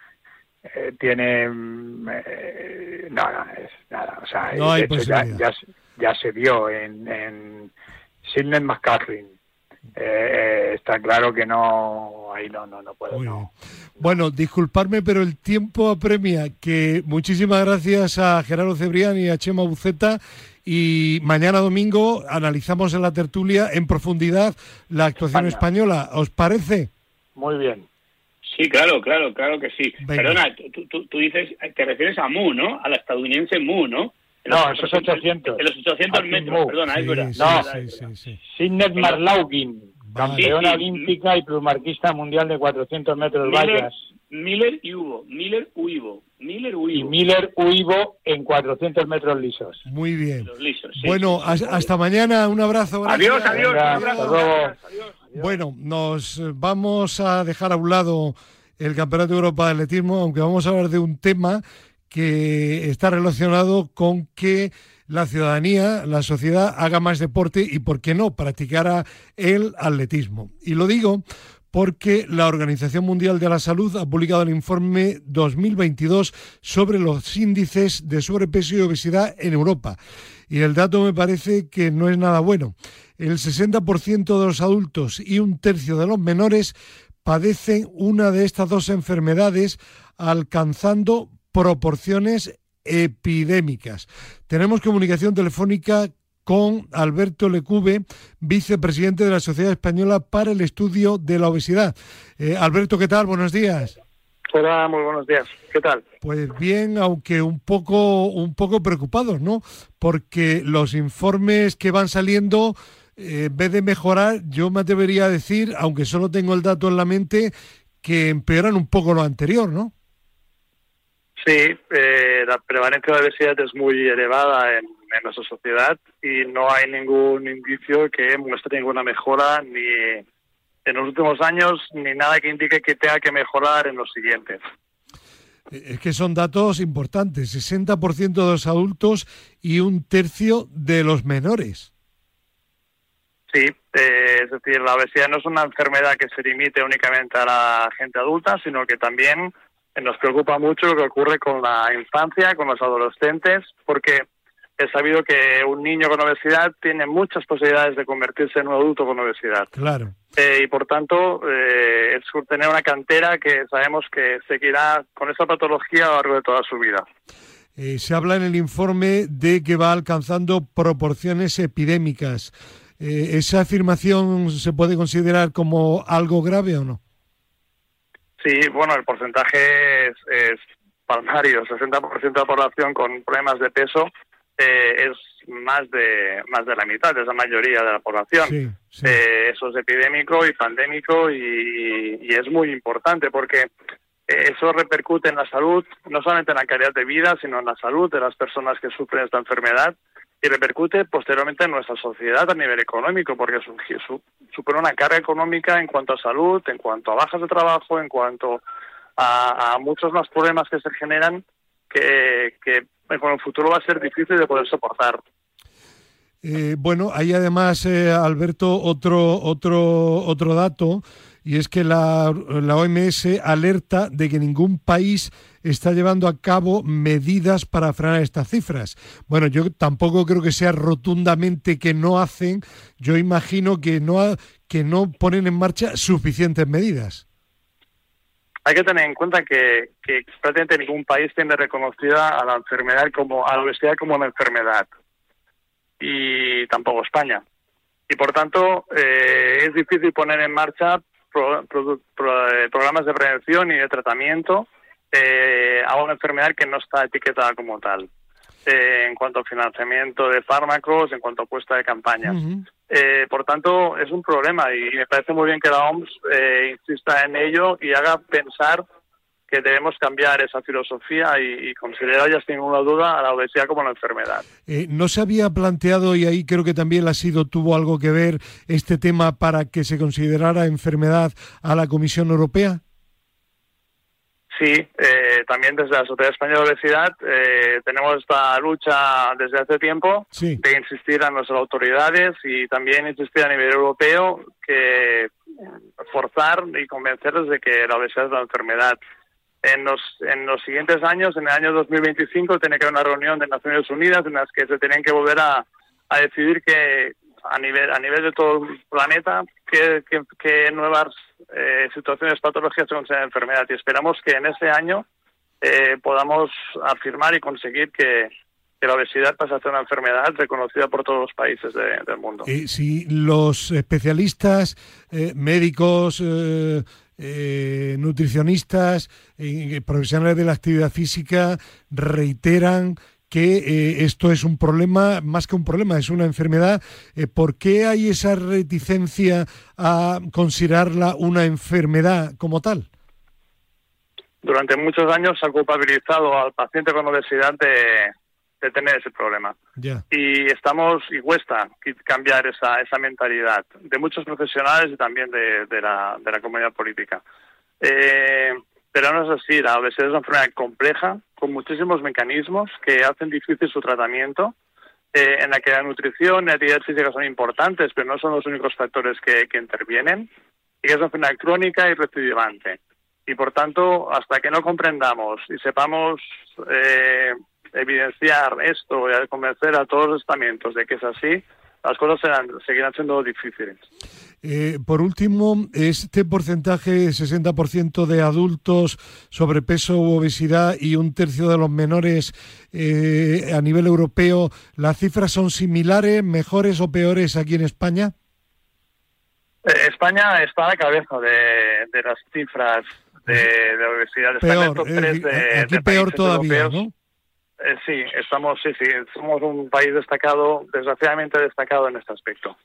eh, tiene... Mm, eh, no, no, es nada. O sea, ya, ya, se vio en, en Sidney McCaffrey. Eh, está claro que no, ahí no, no, no puedo. Bueno, disculparme, pero el tiempo apremia. Que muchísimas gracias a Gerardo Cebrián y a Chema Buceta. Y mañana domingo analizamos en la tertulia en profundidad la actuación española. ¿Os parece? Muy bien. Sí, claro, claro, claro que sí. Perdona, tú, tú, dices, te refieres a Mu, ¿no? A la estadounidense Mu, ¿no? no, esos 800. En los 800 metros, perdona, es verdad. no, sí, sí, Sidney Marlaugin, campeona olímpica y plumarquista mundial de 400 metros vallas. Miller y Hugo, Miller Uivo, Miller Uivo. Y Miller Uivo en 400 metros lisos. Muy bien. bueno, hasta mañana, un abrazo. Adiós, adiós, un abrazo. Bueno, nos vamos a dejar a un lado el Campeonato de Europa de Atletismo, aunque vamos a hablar de un tema que está relacionado con que la ciudadanía, la sociedad haga más deporte y, ¿por qué no?, practicara el atletismo. Y lo digo porque la Organización Mundial de la Salud ha publicado el informe 2022 sobre los índices de sobrepeso y obesidad en Europa. Y el dato me parece que no es nada bueno. El 60% de los adultos y un tercio de los menores padecen una de estas dos enfermedades, alcanzando proporciones epidémicas. Tenemos comunicación telefónica con Alberto Lecube, vicepresidente de la Sociedad Española para el Estudio de la Obesidad. Eh, Alberto, ¿qué tal? Buenos días. Hola, muy buenos días. ¿Qué tal? Pues bien, aunque un poco, un poco preocupados, ¿no? Porque los informes que van saliendo, eh, en vez de mejorar, yo me atrevería a decir, aunque solo tengo el dato en la mente, que empeoran un poco lo anterior, ¿no? Sí, eh, la prevalencia de obesidad es muy elevada en, nuestra sociedad y no hay ningún indicio que muestre ninguna mejora ni en los últimos años ni nada que indique que tenga que mejorar en los siguientes. Es que son datos importantes, 60% de los adultos y un tercio de los menores. Sí, eh, es decir, la obesidad no es una enfermedad que se limite únicamente a la gente adulta, sino que también nos preocupa mucho lo que ocurre con la infancia, con los adolescentes, porque he sabido que un niño con obesidad tiene muchas posibilidades de convertirse en un adulto con obesidad. Claro. Eh, y por tanto, eh, es tener una cantera que sabemos que seguirá con esa patología a lo largo de toda su vida. Eh, se habla en el informe de que va alcanzando proporciones epidémicas. ¿Esa afirmación se puede considerar como algo grave o no? Sí, bueno, el porcentaje es, es palmario. 60% de la población con problemas de peso eh, es más de más de la mitad, es la mayoría de la población. Eh, eso es epidémico y pandémico y, y es muy importante porque eso repercute en la salud, no solamente en la calidad de vida, sino en la salud de las personas que sufren esta enfermedad y repercute posteriormente en nuestra sociedad a nivel económico, porque supone una carga económica en cuanto a salud, en cuanto a bajas de trabajo, en cuanto a, muchos más problemas que se generan que, que con el futuro va a ser difícil de poder soportar. Eh, bueno, hay además, eh, Alberto, otro, otro, otro dato y es que la, la, OMS alerta de que ningún país está llevando a cabo medidas para frenar estas cifras. Bueno, yo tampoco creo que sea rotundamente que no hacen, yo imagino que no, que no ponen en marcha suficientes medidas. Hay que tener en cuenta que, prácticamente ningún país tiene reconocida a la enfermedad como a la obesidad como una enfermedad y tampoco España. Y por tanto, eh, es difícil poner en marcha eh, programas de prevención y de tratamiento eh, a una enfermedad que no está etiquetada como tal. Eh, en cuanto a financiamiento de fármacos, en cuanto a puesta de campañas. por tanto, es un problema y me parece muy bien que la OMS insista en ello y haga pensar que debemos cambiar esa filosofía y, considerar ya sin ninguna duda a la obesidad como una enfermedad. Eh, ¿No se había planteado, y ahí creo que también ha sido, tuvo algo que ver este tema para que se considerara enfermedad a la Comisión Europea? Sí, eh, también desde la Sociedad Española de Obesidad eh, tenemos esta lucha desde hace tiempo de insistir a nuestras autoridades y también insistir a nivel europeo que forzar y convencerles de que la obesidad es una enfermedad. En los, en los siguientes años, en el año 2025, tiene que haber una reunión de Naciones Unidas en las que se tienen que volver a, a decidir que a nivel a nivel de todo el planeta qué, qué, nuevas eh, situaciones patológicas son esa enfermedad y esperamos que en este año eh, podamos afirmar y conseguir que, la obesidad pase a ser una enfermedad reconocida por todos los países del mundo. Y si los especialistas, eh, médicos, nutricionistas, profesionales de la actividad física reiteran que eh, esto es un problema, más que un problema, es una enfermedad. Eh, ¿Por qué hay esa reticencia a considerarla una enfermedad como tal? Durante muchos años se ha culpabilizado al paciente con obesidad de, tener ese problema. Y estamos, y cuesta cambiar esa, esa mentalidad de muchos profesionales y también de, de, la, de la comunidad política. Eh, pero no es así, la obesidad es una enfermedad compleja, con muchísimos mecanismos que hacen difícil su tratamiento, eh, en la que la nutrición y la actividad física son importantes, pero no son los únicos factores que, intervienen, y que es una enfermedad crónica y recidivante. Y por tanto, hasta que no comprendamos y sepamos eh, evidenciar esto y convencer a todos los estamentos de que es así, las cosas seguirán siendo difíciles. Eh, por último, este porcentaje, 60% de adultos sobrepeso u obesidad y un tercio de los menores eh, a nivel europeo, ¿las cifras son similares, mejores o peores aquí en España? Eh, España está a la cabeza de, las cifras de, obesidad. Peor, aquí peor todavía, ¿no? sí, estamos, sí, sí, somos un país destacado, desgraciadamente destacado en este aspecto.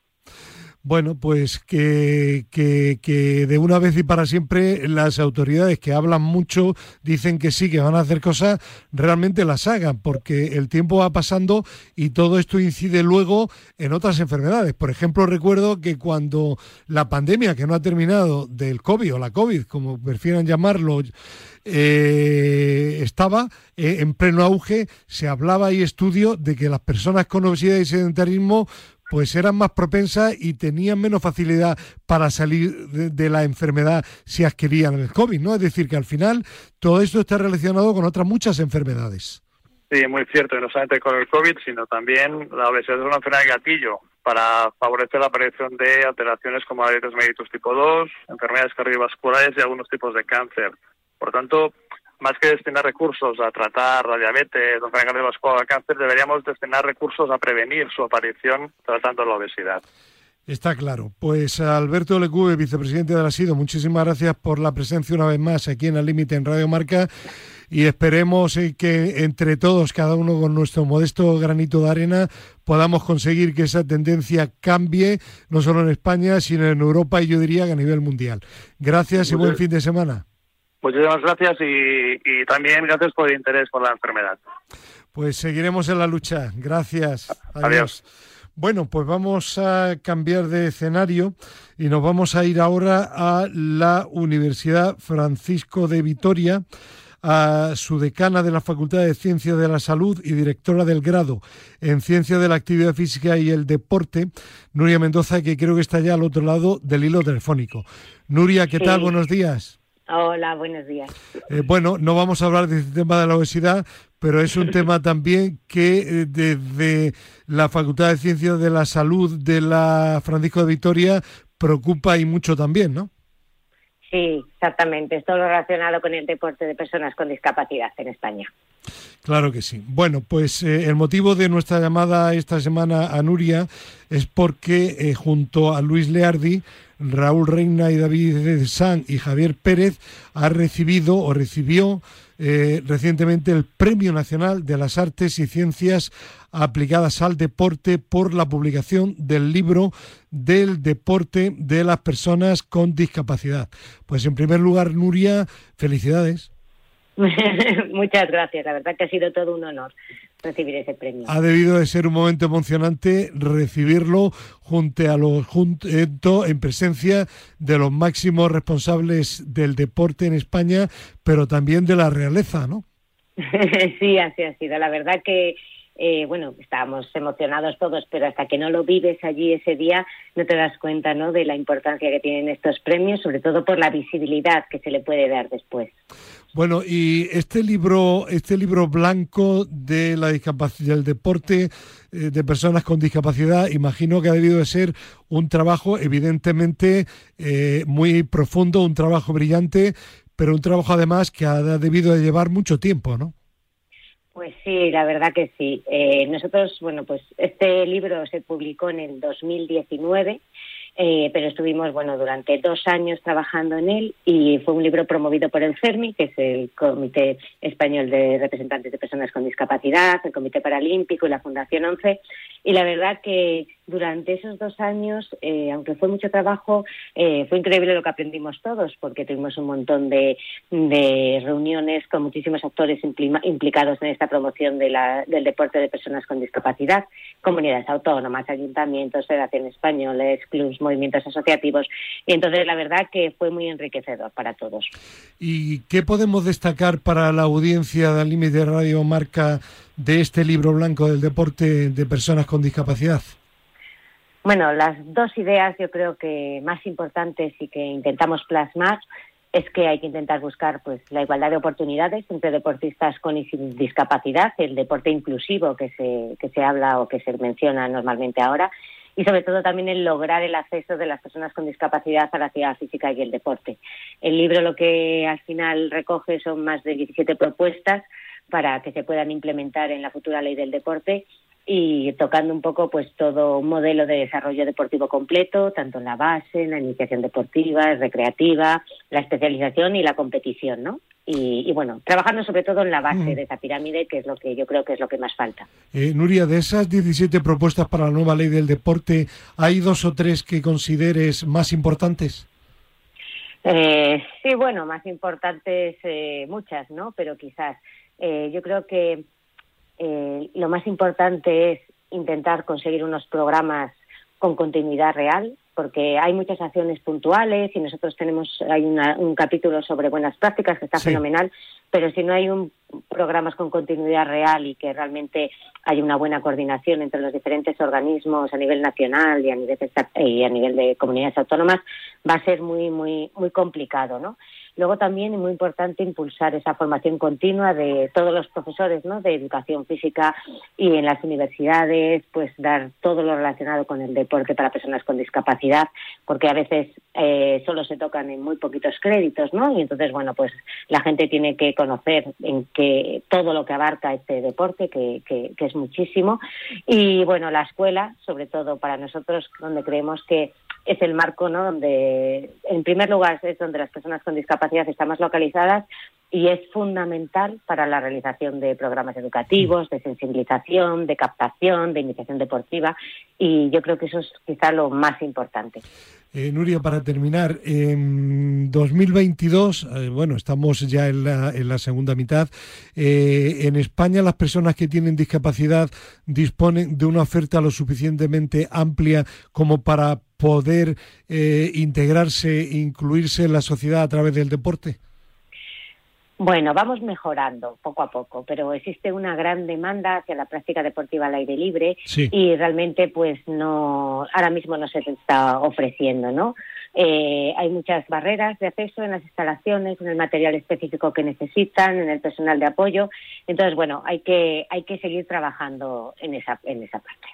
Bueno, pues que, que, de una vez y para siempre las autoridades que hablan mucho dicen que sí, que van a hacer cosas, realmente las hagan, porque el tiempo va pasando y todo esto incide luego en otras enfermedades. Por ejemplo, recuerdo que cuando la pandemia, que no ha terminado, del COVID o la COVID, como prefieran llamarlo, eh, estaba eh, en pleno auge, se hablaba y estudio de que las personas con obesidad y sedentarismo pues eran más propensas y tenían menos facilidad para salir de, la enfermedad si adquirían el COVID, ¿no? Es decir, que al final todo esto está relacionado con otras muchas enfermedades. Sí, muy cierto, y no solamente con el COVID, sino también la obesidad es una enfermedad de gatillo para favorecer la aparición de alteraciones como diabetes mellitus tipo 2, enfermedades cardiovasculares y algunos tipos de cáncer. Por tanto, más que destinar recursos a tratar la diabetes, cardiovascular, el cáncer, deberíamos destinar recursos a prevenir su aparición tratando la obesidad. Está claro. Pues Alberto Lecube, vicepresidente de la SIDO, muchísimas gracias por la presencia una vez más aquí en el límite en Radio Marca y esperemos eh, que entre todos, cada uno con nuestro modesto granito de arena, podamos conseguir que esa tendencia cambie, no solo en España, sino en Europa y yo diría que a nivel mundial. Gracias y buen fin de semana. Muchísimas gracias y, también gracias por el interés por la enfermedad. Pues seguiremos en la lucha. Gracias. Adiós. Bueno, pues vamos a cambiar de escenario y nos vamos a ir ahora a la Universidad Francisco de Vitoria, a su decana de la Facultad de Ciencias de la Salud y directora del grado en Ciencias de la Actividad Física y el Deporte, Nuria Mendoza, que creo que está ya al otro lado del hilo telefónico. Nuria, ¿qué tal? Buenos días. Hola, buenos días. Eh, bueno, no vamos a hablar del tema de la obesidad, pero es un tema también que eh, desde la Facultad de Ciencias de la Salud de la Francisco de Vitoria preocupa y mucho también, ¿no? Sí, exactamente. Es todo relacionado con el deporte de personas con discapacidad en España. Claro que sí. Bueno, pues eh, el motivo de nuestra llamada esta semana a Nuria es porque junto a Luis Leardi Raúl Reina y David San y Javier Pérez ha recibido o recibió eh, recientemente el Premio Nacional de las Artes y Ciencias aplicadas al deporte por la publicación del libro del deporte de las personas con discapacidad. Pues en primer lugar, Nuria, felicidades. Muchas gracias, la verdad que ha sido todo un honor recibir ese premio. Ha debido de ser un momento emocionante recibirlo junto a los junto en presencia de los máximos responsables del deporte en España, pero también de la realeza, ¿no? sí, así ha sido. La verdad que eh, bueno, estábamos emocionados todos, pero hasta que no lo vives allí ese día no te das cuenta ¿no? de la importancia que tienen estos premios, sobre todo por la visibilidad que se le puede dar después. Bueno, y este libro, este libro blanco de la discapacidad, del deporte eh, de personas con discapacidad, imagino que ha debido de ser un trabajo evidentemente eh, muy profundo, un trabajo brillante, pero un trabajo además que ha debido de llevar mucho tiempo, ¿no? Pues sí, la verdad que sí. Eh, nosotros, bueno, pues este libro se publicó en el 2019 eh, pero estuvimos bueno durante dos años trabajando en él y fue un libro promovido por el CERMI, que es el Comité Español de Representantes de Personas con Discapacidad, el Comité Paralímpico y la Fundación ONCE. Y la verdad que durante esos dos años, eh, aunque fue mucho trabajo, eh, fue increíble lo que aprendimos todos, porque tuvimos un montón de, reuniones con muchísimos actores implicados en esta promoción de la, del deporte de personas con discapacidad, comunidades autónomas, ayuntamientos, federaciones españoles, clubs, movimientos asociativos. Y entonces la verdad que fue muy enriquecedor para todos. ¿Y qué podemos destacar para la audiencia del Límite Radio Marca de este libro blanco del deporte de personas con discapacidad? Bueno, las dos ideas yo creo que más importantes y que intentamos plasmar es que hay que intentar buscar pues la igualdad de oportunidades entre deportistas con discapacidad, el deporte inclusivo que se, que se habla o que se menciona normalmente ahora, y sobre todo también el lograr el acceso de las personas con discapacidad a la actividad física y el deporte. El libro lo que al final recoge son más de 17 propuestas para que se puedan implementar en la futura ley del deporte y tocando un poco pues todo un modelo de desarrollo deportivo completo, tanto en la base, en la iniciación deportiva, recreativa, la especialización y la competición, ¿no? Y, bueno, trabajando sobre todo en la base mm. de esa pirámide, que es lo que yo creo que es lo que más falta. Eh, Nuria, de esas 17 propuestas para la nueva ley del deporte, ¿hay dos o tres que consideres más importantes? Eh, sí, bueno, más importantes eh, muchas, ¿no? Pero quizás eh, yo creo que eh, lo más importante es intentar conseguir unos programas con continuidad real, porque hay muchas acciones puntuales y nosotros tenemos hay un capítulo sobre buenas prácticas que está fenomenal, pero si no hay un programas con continuidad real y que realmente hay una buena coordinación entre los diferentes organismos a nivel nacional y a nivel y a nivel de comunidades autónomas va a ser muy muy muy complicado, ¿no? Luego también es muy importante impulsar esa formación continua de todos los profesores ¿no? de educación física y en las universidades, pues dar todo lo relacionado con el deporte para personas con discapacidad, porque a veces eh, solo se tocan en muy poquitos créditos, ¿no? Y entonces, bueno, pues la gente tiene que conocer en que todo lo que abarca este deporte, que, que, que es muchísimo. Y bueno, la escuela, sobre todo para nosotros, donde creemos que es el marco ¿no? donde, en primer lugar, es donde las personas con discapacidad están más localizadas y es fundamental para la realización de programas educativos, de sensibilización, de captación, de iniciación deportiva y yo creo que eso es quizá lo más importante. Eh, Nuria, para terminar, en 2022, eh, bueno, estamos ya en la, en la segunda mitad, eh, en España las personas que tienen discapacidad disponen de una oferta lo suficientemente amplia como para poder eh, integrarse, incluirse en la sociedad a través del deporte? Bueno, vamos mejorando poco a poco, pero existe una gran demanda hacia la práctica deportiva al aire libre y realmente pues no, ahora mismo no se está ofreciendo, ¿no? Eh, hay muchas barreras de acceso en las instalaciones, en el material específico que necesitan, en el personal de apoyo. Entonces, bueno, hay que, hay que seguir trabajando en esa, en esa parte.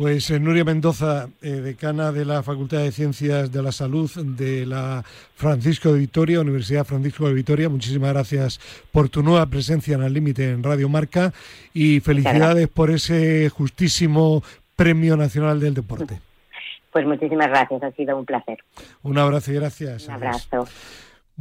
Pues eh, Nuria Mendoza, eh, decana de la Facultad de Ciencias de la Salud de la Francisco de Vitoria, Universidad Francisco de Vitoria, muchísimas gracias por tu nueva presencia en el límite en Radio Marca y felicidades por ese justísimo Premio Nacional del Deporte. Pues muchísimas gracias, ha sido un placer. Un abrazo y gracias. Un abrazo.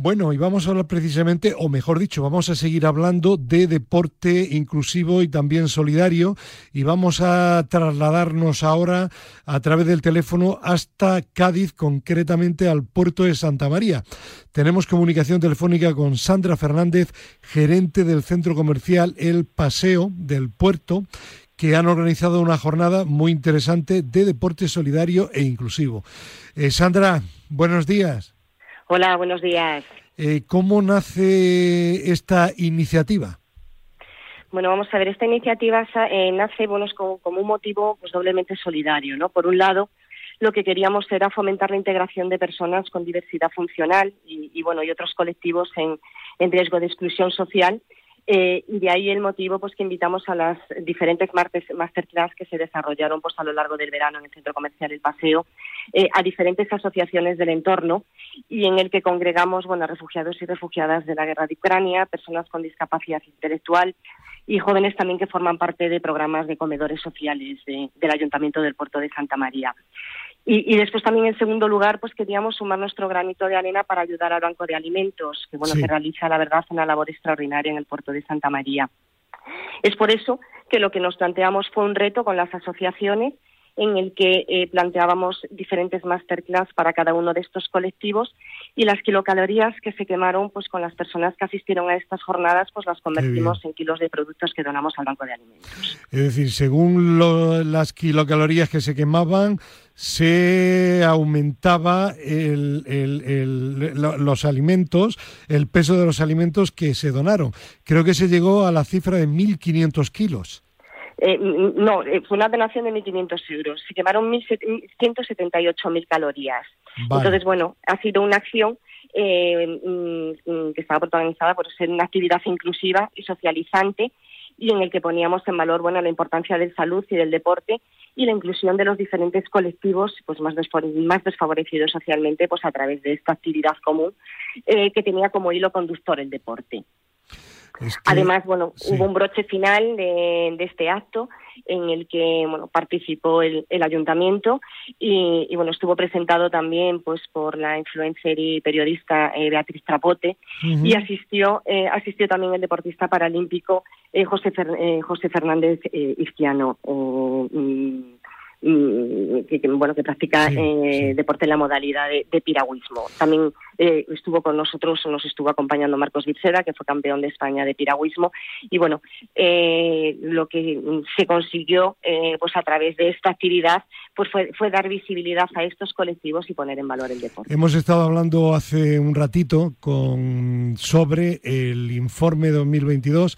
Bueno, y vamos a hablar precisamente, o mejor dicho, vamos a seguir hablando de deporte inclusivo y también solidario y vamos a trasladarnos ahora a través del teléfono hasta Cádiz, concretamente al puerto de Santa María. Tenemos comunicación telefónica con Sandra Fernández, gerente del centro comercial El Paseo del Puerto, que han organizado una jornada muy interesante de deporte solidario e inclusivo. Eh, Sandra, buenos días. Hola, buenos días. Eh, ¿Cómo nace esta iniciativa? Bueno, vamos a ver, esta iniciativa eh, nace bueno, como, como, un motivo pues, doblemente solidario. ¿no? Por un lado, lo que queríamos era fomentar la integración de personas con diversidad funcional y, y bueno, y otros colectivos en, en riesgo de exclusión social eh, y de ahí el motivo pues que invitamos a las diferentes masterclass que se desarrollaron pues a lo largo del verano en el Centro Comercial El Paseo eh, a diferentes asociaciones del entorno y en el que congregamos bueno, refugiados y refugiadas de la guerra de Ucrania, personas con discapacidad intelectual y jóvenes también que forman parte de programas de comedores sociales del Ayuntamiento del Puerto de Santa María. Y, después también, en segundo lugar, pues queríamos sumar nuestro granito de arena para ayudar al Banco de Alimentos, que bueno, que realiza, la verdad, una labor extraordinaria en el puerto de Santa María. Es por eso que lo que nos planteamos fue un reto con las asociaciones en el que eh, planteábamos diferentes masterclass para cada uno de estos colectivos y las kilocalorías que se quemaron pues con las personas que asistieron a estas jornadas pues las convertimos en kilos de productos que donamos al banco de alimentos. Es decir, según las kilocalorías que se quemaban se aumentaba los alimentos, el peso de los alimentos que se donaron. Creo que se llegó a la cifra de 1.500 kilos. Eh, no, eh, fue una donación de 1.500 euros. Se quemaron 178.000 calorías. Entonces, bueno, ha sido una acción eh, mm, mm, que estaba protagonizada por ser una actividad inclusiva y socializante y en el que poníamos en valor bueno la importancia del salud y del deporte y la inclusión de los diferentes colectivos pues más, más desfavorecidos socialmente pues a través de esta actividad común que tenía como hilo conductor el deporte. Además, bueno, hubo un broche final de, este acto en el que bueno participó el, ayuntamiento y, bueno estuvo presentado también pues por la influencer y periodista eh, Beatriz Trapote y asistió eh, asistió también el deportista paralímpico eh, José José Fernández Izquiano mm, Mm, que, bueno que practica eh, deporte en la modalidad de, piragüismo. También eh, estuvo con nosotros, nos estuvo acompañando Marcos Vicera, que fue campeón de España de piragüismo. Y bueno, eh, lo que se consiguió pues a través de esta actividad pues fue, fue dar visibilidad a estos colectivos y poner en valor el deporte. Hemos estado hablando hace un ratito con sobre el informe 2022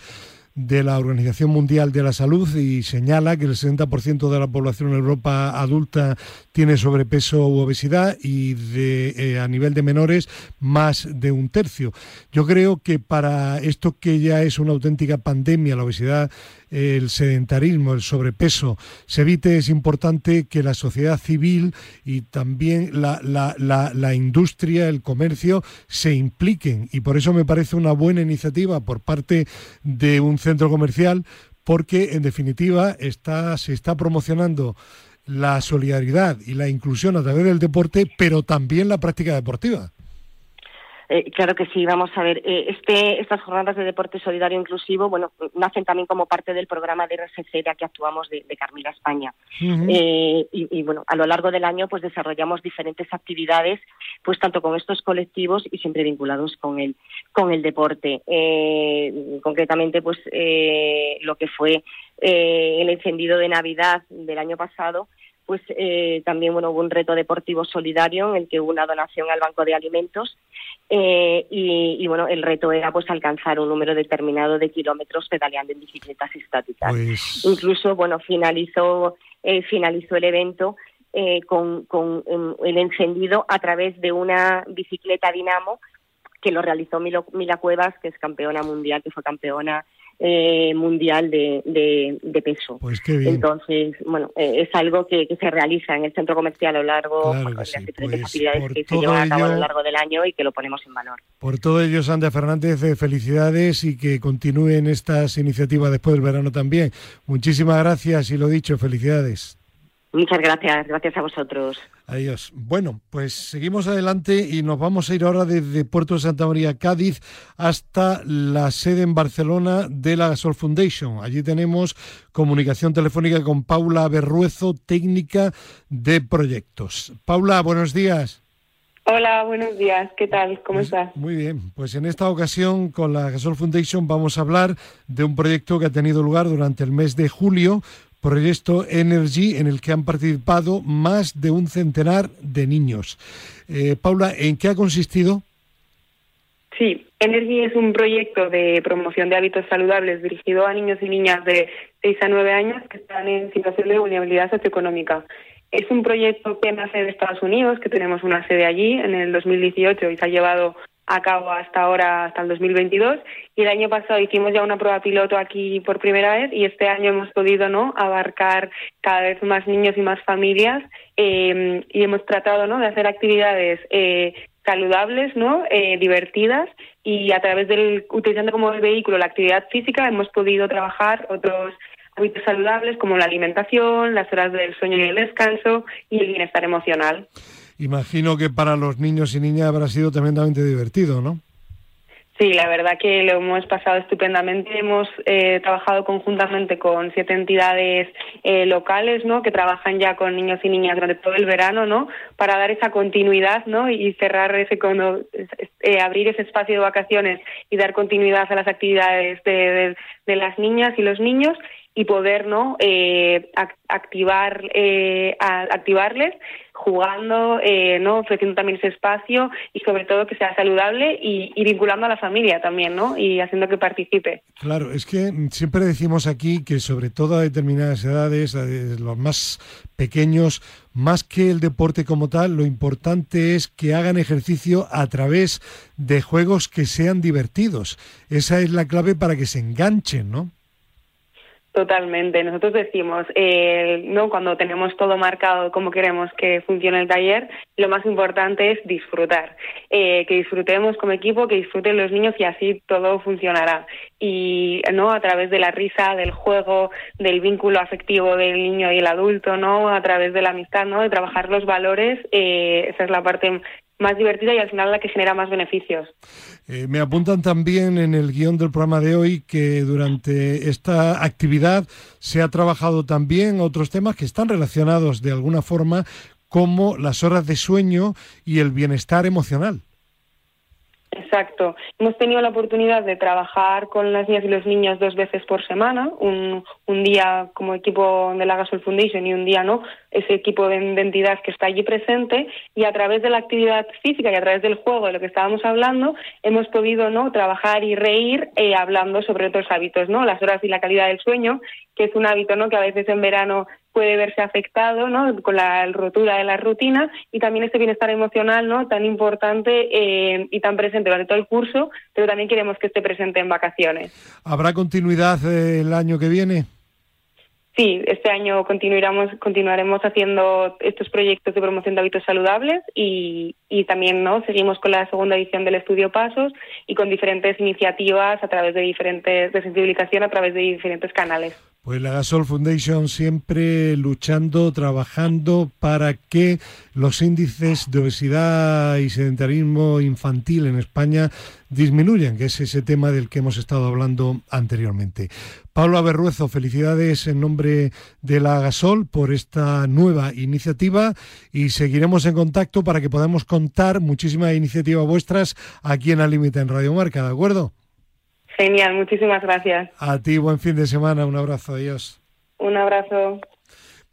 de la Organización Mundial de la Salud y señala que el 60% de la población en Europa adulta tiene sobrepeso u obesidad y de, eh, a nivel de menores más de un tercio. Yo creo que para esto que ya es una auténtica pandemia, la obesidad el sedentarismo, el sobrepeso se evite, es importante que la sociedad civil y también la, la, la, industria, el comercio se impliquen. Y por eso me parece una buena iniciativa por parte de un centro comercial, porque en definitiva está, se está promocionando la solidaridad y la inclusión a través del deporte, pero también la práctica deportiva. Eh, claro que sí, vamos a ver. Eh, este, estas jornadas de deporte solidario inclusivo, bueno, nacen también como parte del programa de RSC que actuamos de, Carmila España. Eh, y, bueno, a lo largo del año, pues desarrollamos diferentes actividades, pues tanto con estos colectivos y siempre vinculados con el con el deporte. concretamente, pues lo que fue el encendido de Navidad del año pasado pues eh, también bueno, hubo un reto deportivo solidario en el que hubo una donación al Banco de Alimentos eh, y, bueno, el reto era pues alcanzar un número determinado de kilómetros pedaleando en bicicletas estáticas. Pues Incluso, bueno, finalizó, eh, finalizó el evento con, con el encendido a través de una bicicleta dinamo que lo realizó Mila Cuevas, que es campeona mundial, que fue campeona eh, mundial de, de, peso. Pues Entonces, bueno, eh, es algo que, se realiza en el centro comercial a lo largo de las diferentes pues actividades que se llevan a cabo a lo largo del año y que lo ponemos en valor. Por todo ello, Sandra Fernández, eh, felicidades y que continúen estas iniciativas después del verano también. Muchísimas gracias y lo dicho, felicidades. Muchas gracias, gracias a vosotros. Adiós. Bueno, pues seguimos adelante y nos vamos a ir ahora desde Puerto de Santa María, Cádiz, hasta la sede en Barcelona de la Gasol Foundation. Allí tenemos comunicación telefónica con Paula Berruezo, técnica de proyectos. Paula, buenos días. Hola, buenos días. ¿Qué tal? ¿Cómo pues estás? Muy bien. Pues en esta ocasión con la Gasol Foundation vamos a hablar de un proyecto que ha tenido lugar durante el mes de julio Proyecto Energy en el que han participado más de un centenar de niños. Eh, Paula, ¿en qué ha consistido? Sí, Energy es un proyecto de promoción de hábitos saludables dirigido a niños y niñas de 6 a 9 años que están en situación de vulnerabilidad socioeconómica. Es un proyecto que nace de Estados Unidos, que tenemos una sede allí en el 2018 y se ha llevado a cabo hasta ahora, hasta el 2022. Y el año pasado hicimos ya una prueba piloto aquí por primera vez y este año hemos podido no abarcar cada vez más niños y más familias eh, y hemos tratado ¿no? de hacer actividades eh, saludables, ¿no? Eh, divertidas y a través del utilizando como vehículo la actividad física hemos podido trabajar otros hábitos saludables como la alimentación, las horas del sueño y el descanso y el bienestar emocional. Imagino que para los niños y niñas habrá sido tremendamente divertido, ¿no? Sí, la verdad que lo hemos pasado estupendamente. Hemos eh, trabajado conjuntamente con siete entidades eh, locales, ¿no? Que trabajan ya con niños y niñas durante todo el verano, ¿no? Para dar esa continuidad, ¿no? Y cerrar ese, eh, abrir ese espacio de vacaciones y dar continuidad a las actividades de, las niñas y los niños y poder no eh, activar eh, activarles jugando eh, no ofreciendo también ese espacio y sobre todo que sea saludable y, vinculando a la familia también no y haciendo que participe. Claro es que siempre decimos aquí que sobre todo a determinadas edades los más pequeños más que el deporte como tal lo importante es que hagan ejercicio a través de juegos que sean divertidos. Esa es la clave para que se enganchen no Totalmente. Nosotros decimos, eh, no cuando tenemos todo marcado como queremos que funcione el taller, lo más importante es disfrutar, eh, que disfrutemos como equipo, que disfruten los niños y así todo funcionará. Y no a través de la risa, del juego, del vínculo afectivo del niño y el adulto, no a través de la amistad, no de trabajar los valores. Eh, esa es la parte más divertida y al final la que genera más beneficios. Eh, me apuntan también en el guion del programa de hoy que durante esta actividad se ha trabajado también otros temas que están relacionados de alguna forma como las horas de sueño y el bienestar emocional. Exacto. Hemos tenido la oportunidad de trabajar con las niñas y los niños dos veces por semana, un, un día como equipo de la Gasol Foundation y un día no, ese equipo de, entidad que está allí presente y a través de la actividad física y a través del juego de lo que estábamos hablando hemos podido no trabajar y reír eh, hablando sobre otros hábitos, no las horas y la calidad del sueño, que es un hábito no que a veces en verano puede verse afectado ¿no? con la rotura de la rutina y también este bienestar emocional no tan importante eh, y tan presente durante todo el curso, pero también queremos que esté presente en vacaciones. ¿Habrá continuidad eh, el año que viene? Sí, este año continuaremos, continuaremos haciendo estos proyectos de promoción de hábitos saludables y, y también no seguimos con la segunda edición del estudio Pasos y con diferentes iniciativas a través de diferentes de sensibilización a través de diferentes canales. Pues la Gasol Foundation siempre luchando, trabajando para que los índices de obesidad y sedentarismo infantil en España disminuyan, que es ese tema del que hemos estado hablando anteriormente. Pablo Aberruezo, felicidades en nombre de la Gasol por esta nueva iniciativa y seguiremos en contacto para que podamos contar muchísimas iniciativas vuestras aquí en Al Límite en Radio Marca, ¿de acuerdo? Genial, muchísimas gracias. A ti, buen fin de semana, un abrazo, adiós. Un abrazo.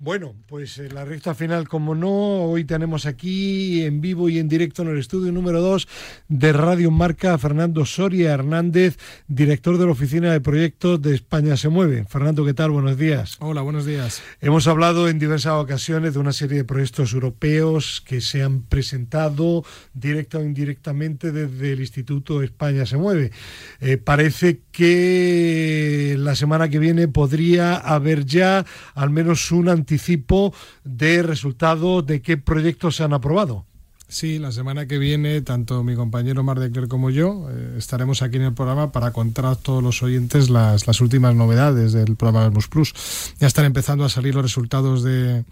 Bueno, pues la recta final, como no, hoy tenemos aquí en vivo y en directo en el estudio número 2 de Radio Marca a Fernando Soria Hernández, director de la Oficina de Proyectos de España se mueve. Fernando, ¿qué tal? Buenos días. Hola, buenos días. Hemos hablado en diversas ocasiones de una serie de proyectos europeos que se han presentado directa o indirectamente desde el Instituto España se mueve. Eh, parece que la semana que viene podría haber ya al menos un anticipo de resultados de qué proyectos se han aprobado. Sí, la semana que viene, tanto mi compañero Mar de como yo eh, estaremos aquí en el programa para contar a todos los oyentes las, las últimas novedades del programa Erasmus Plus. Ya están empezando a salir los resultados de,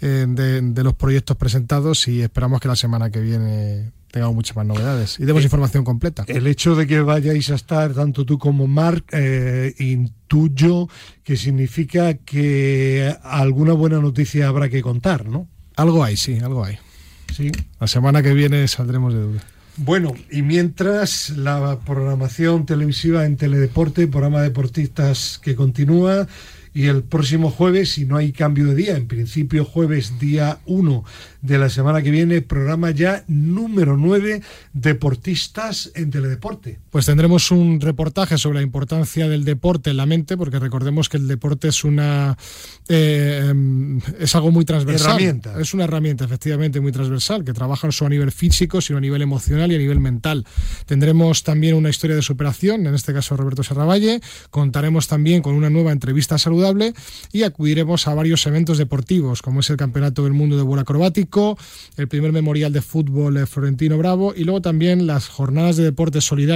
eh, de, los proyectos presentados y esperamos que la semana que viene tengamos muchas más novedades y demos eh, información completa. El hecho de que vayáis a estar, tanto tú como Marc, intuyo que significa que alguna buena noticia habrá que contar, ¿no? Algo hay, sí, algo hay. Sí. La semana que viene saldremos de duda. Bueno, y mientras la programación televisiva en Teledeporte, programa deportistas que continúa, y el próximo jueves, si no hay cambio de día, en principio jueves día 1 de la semana que viene, programa ya número 9, Deportistas en Teledeporte. Pues tendremos un reportaje sobre la importancia del deporte en la mente, porque recordemos que el deporte es una eh, es algo muy transversal. Herramienta. Es una herramienta, efectivamente, muy transversal, que trabaja no solo a nivel físico, sino a nivel emocional y a nivel mental. Tendremos también una historia de superación, en este caso Roberto Serravalle. Contaremos también con una nueva entrevista saludable y acudiremos a varios eventos deportivos, como es el Campeonato del Mundo de Vuelo Acrobático el primer memorial de fútbol Florentino Bravo y luego también las jornadas de deporte solidario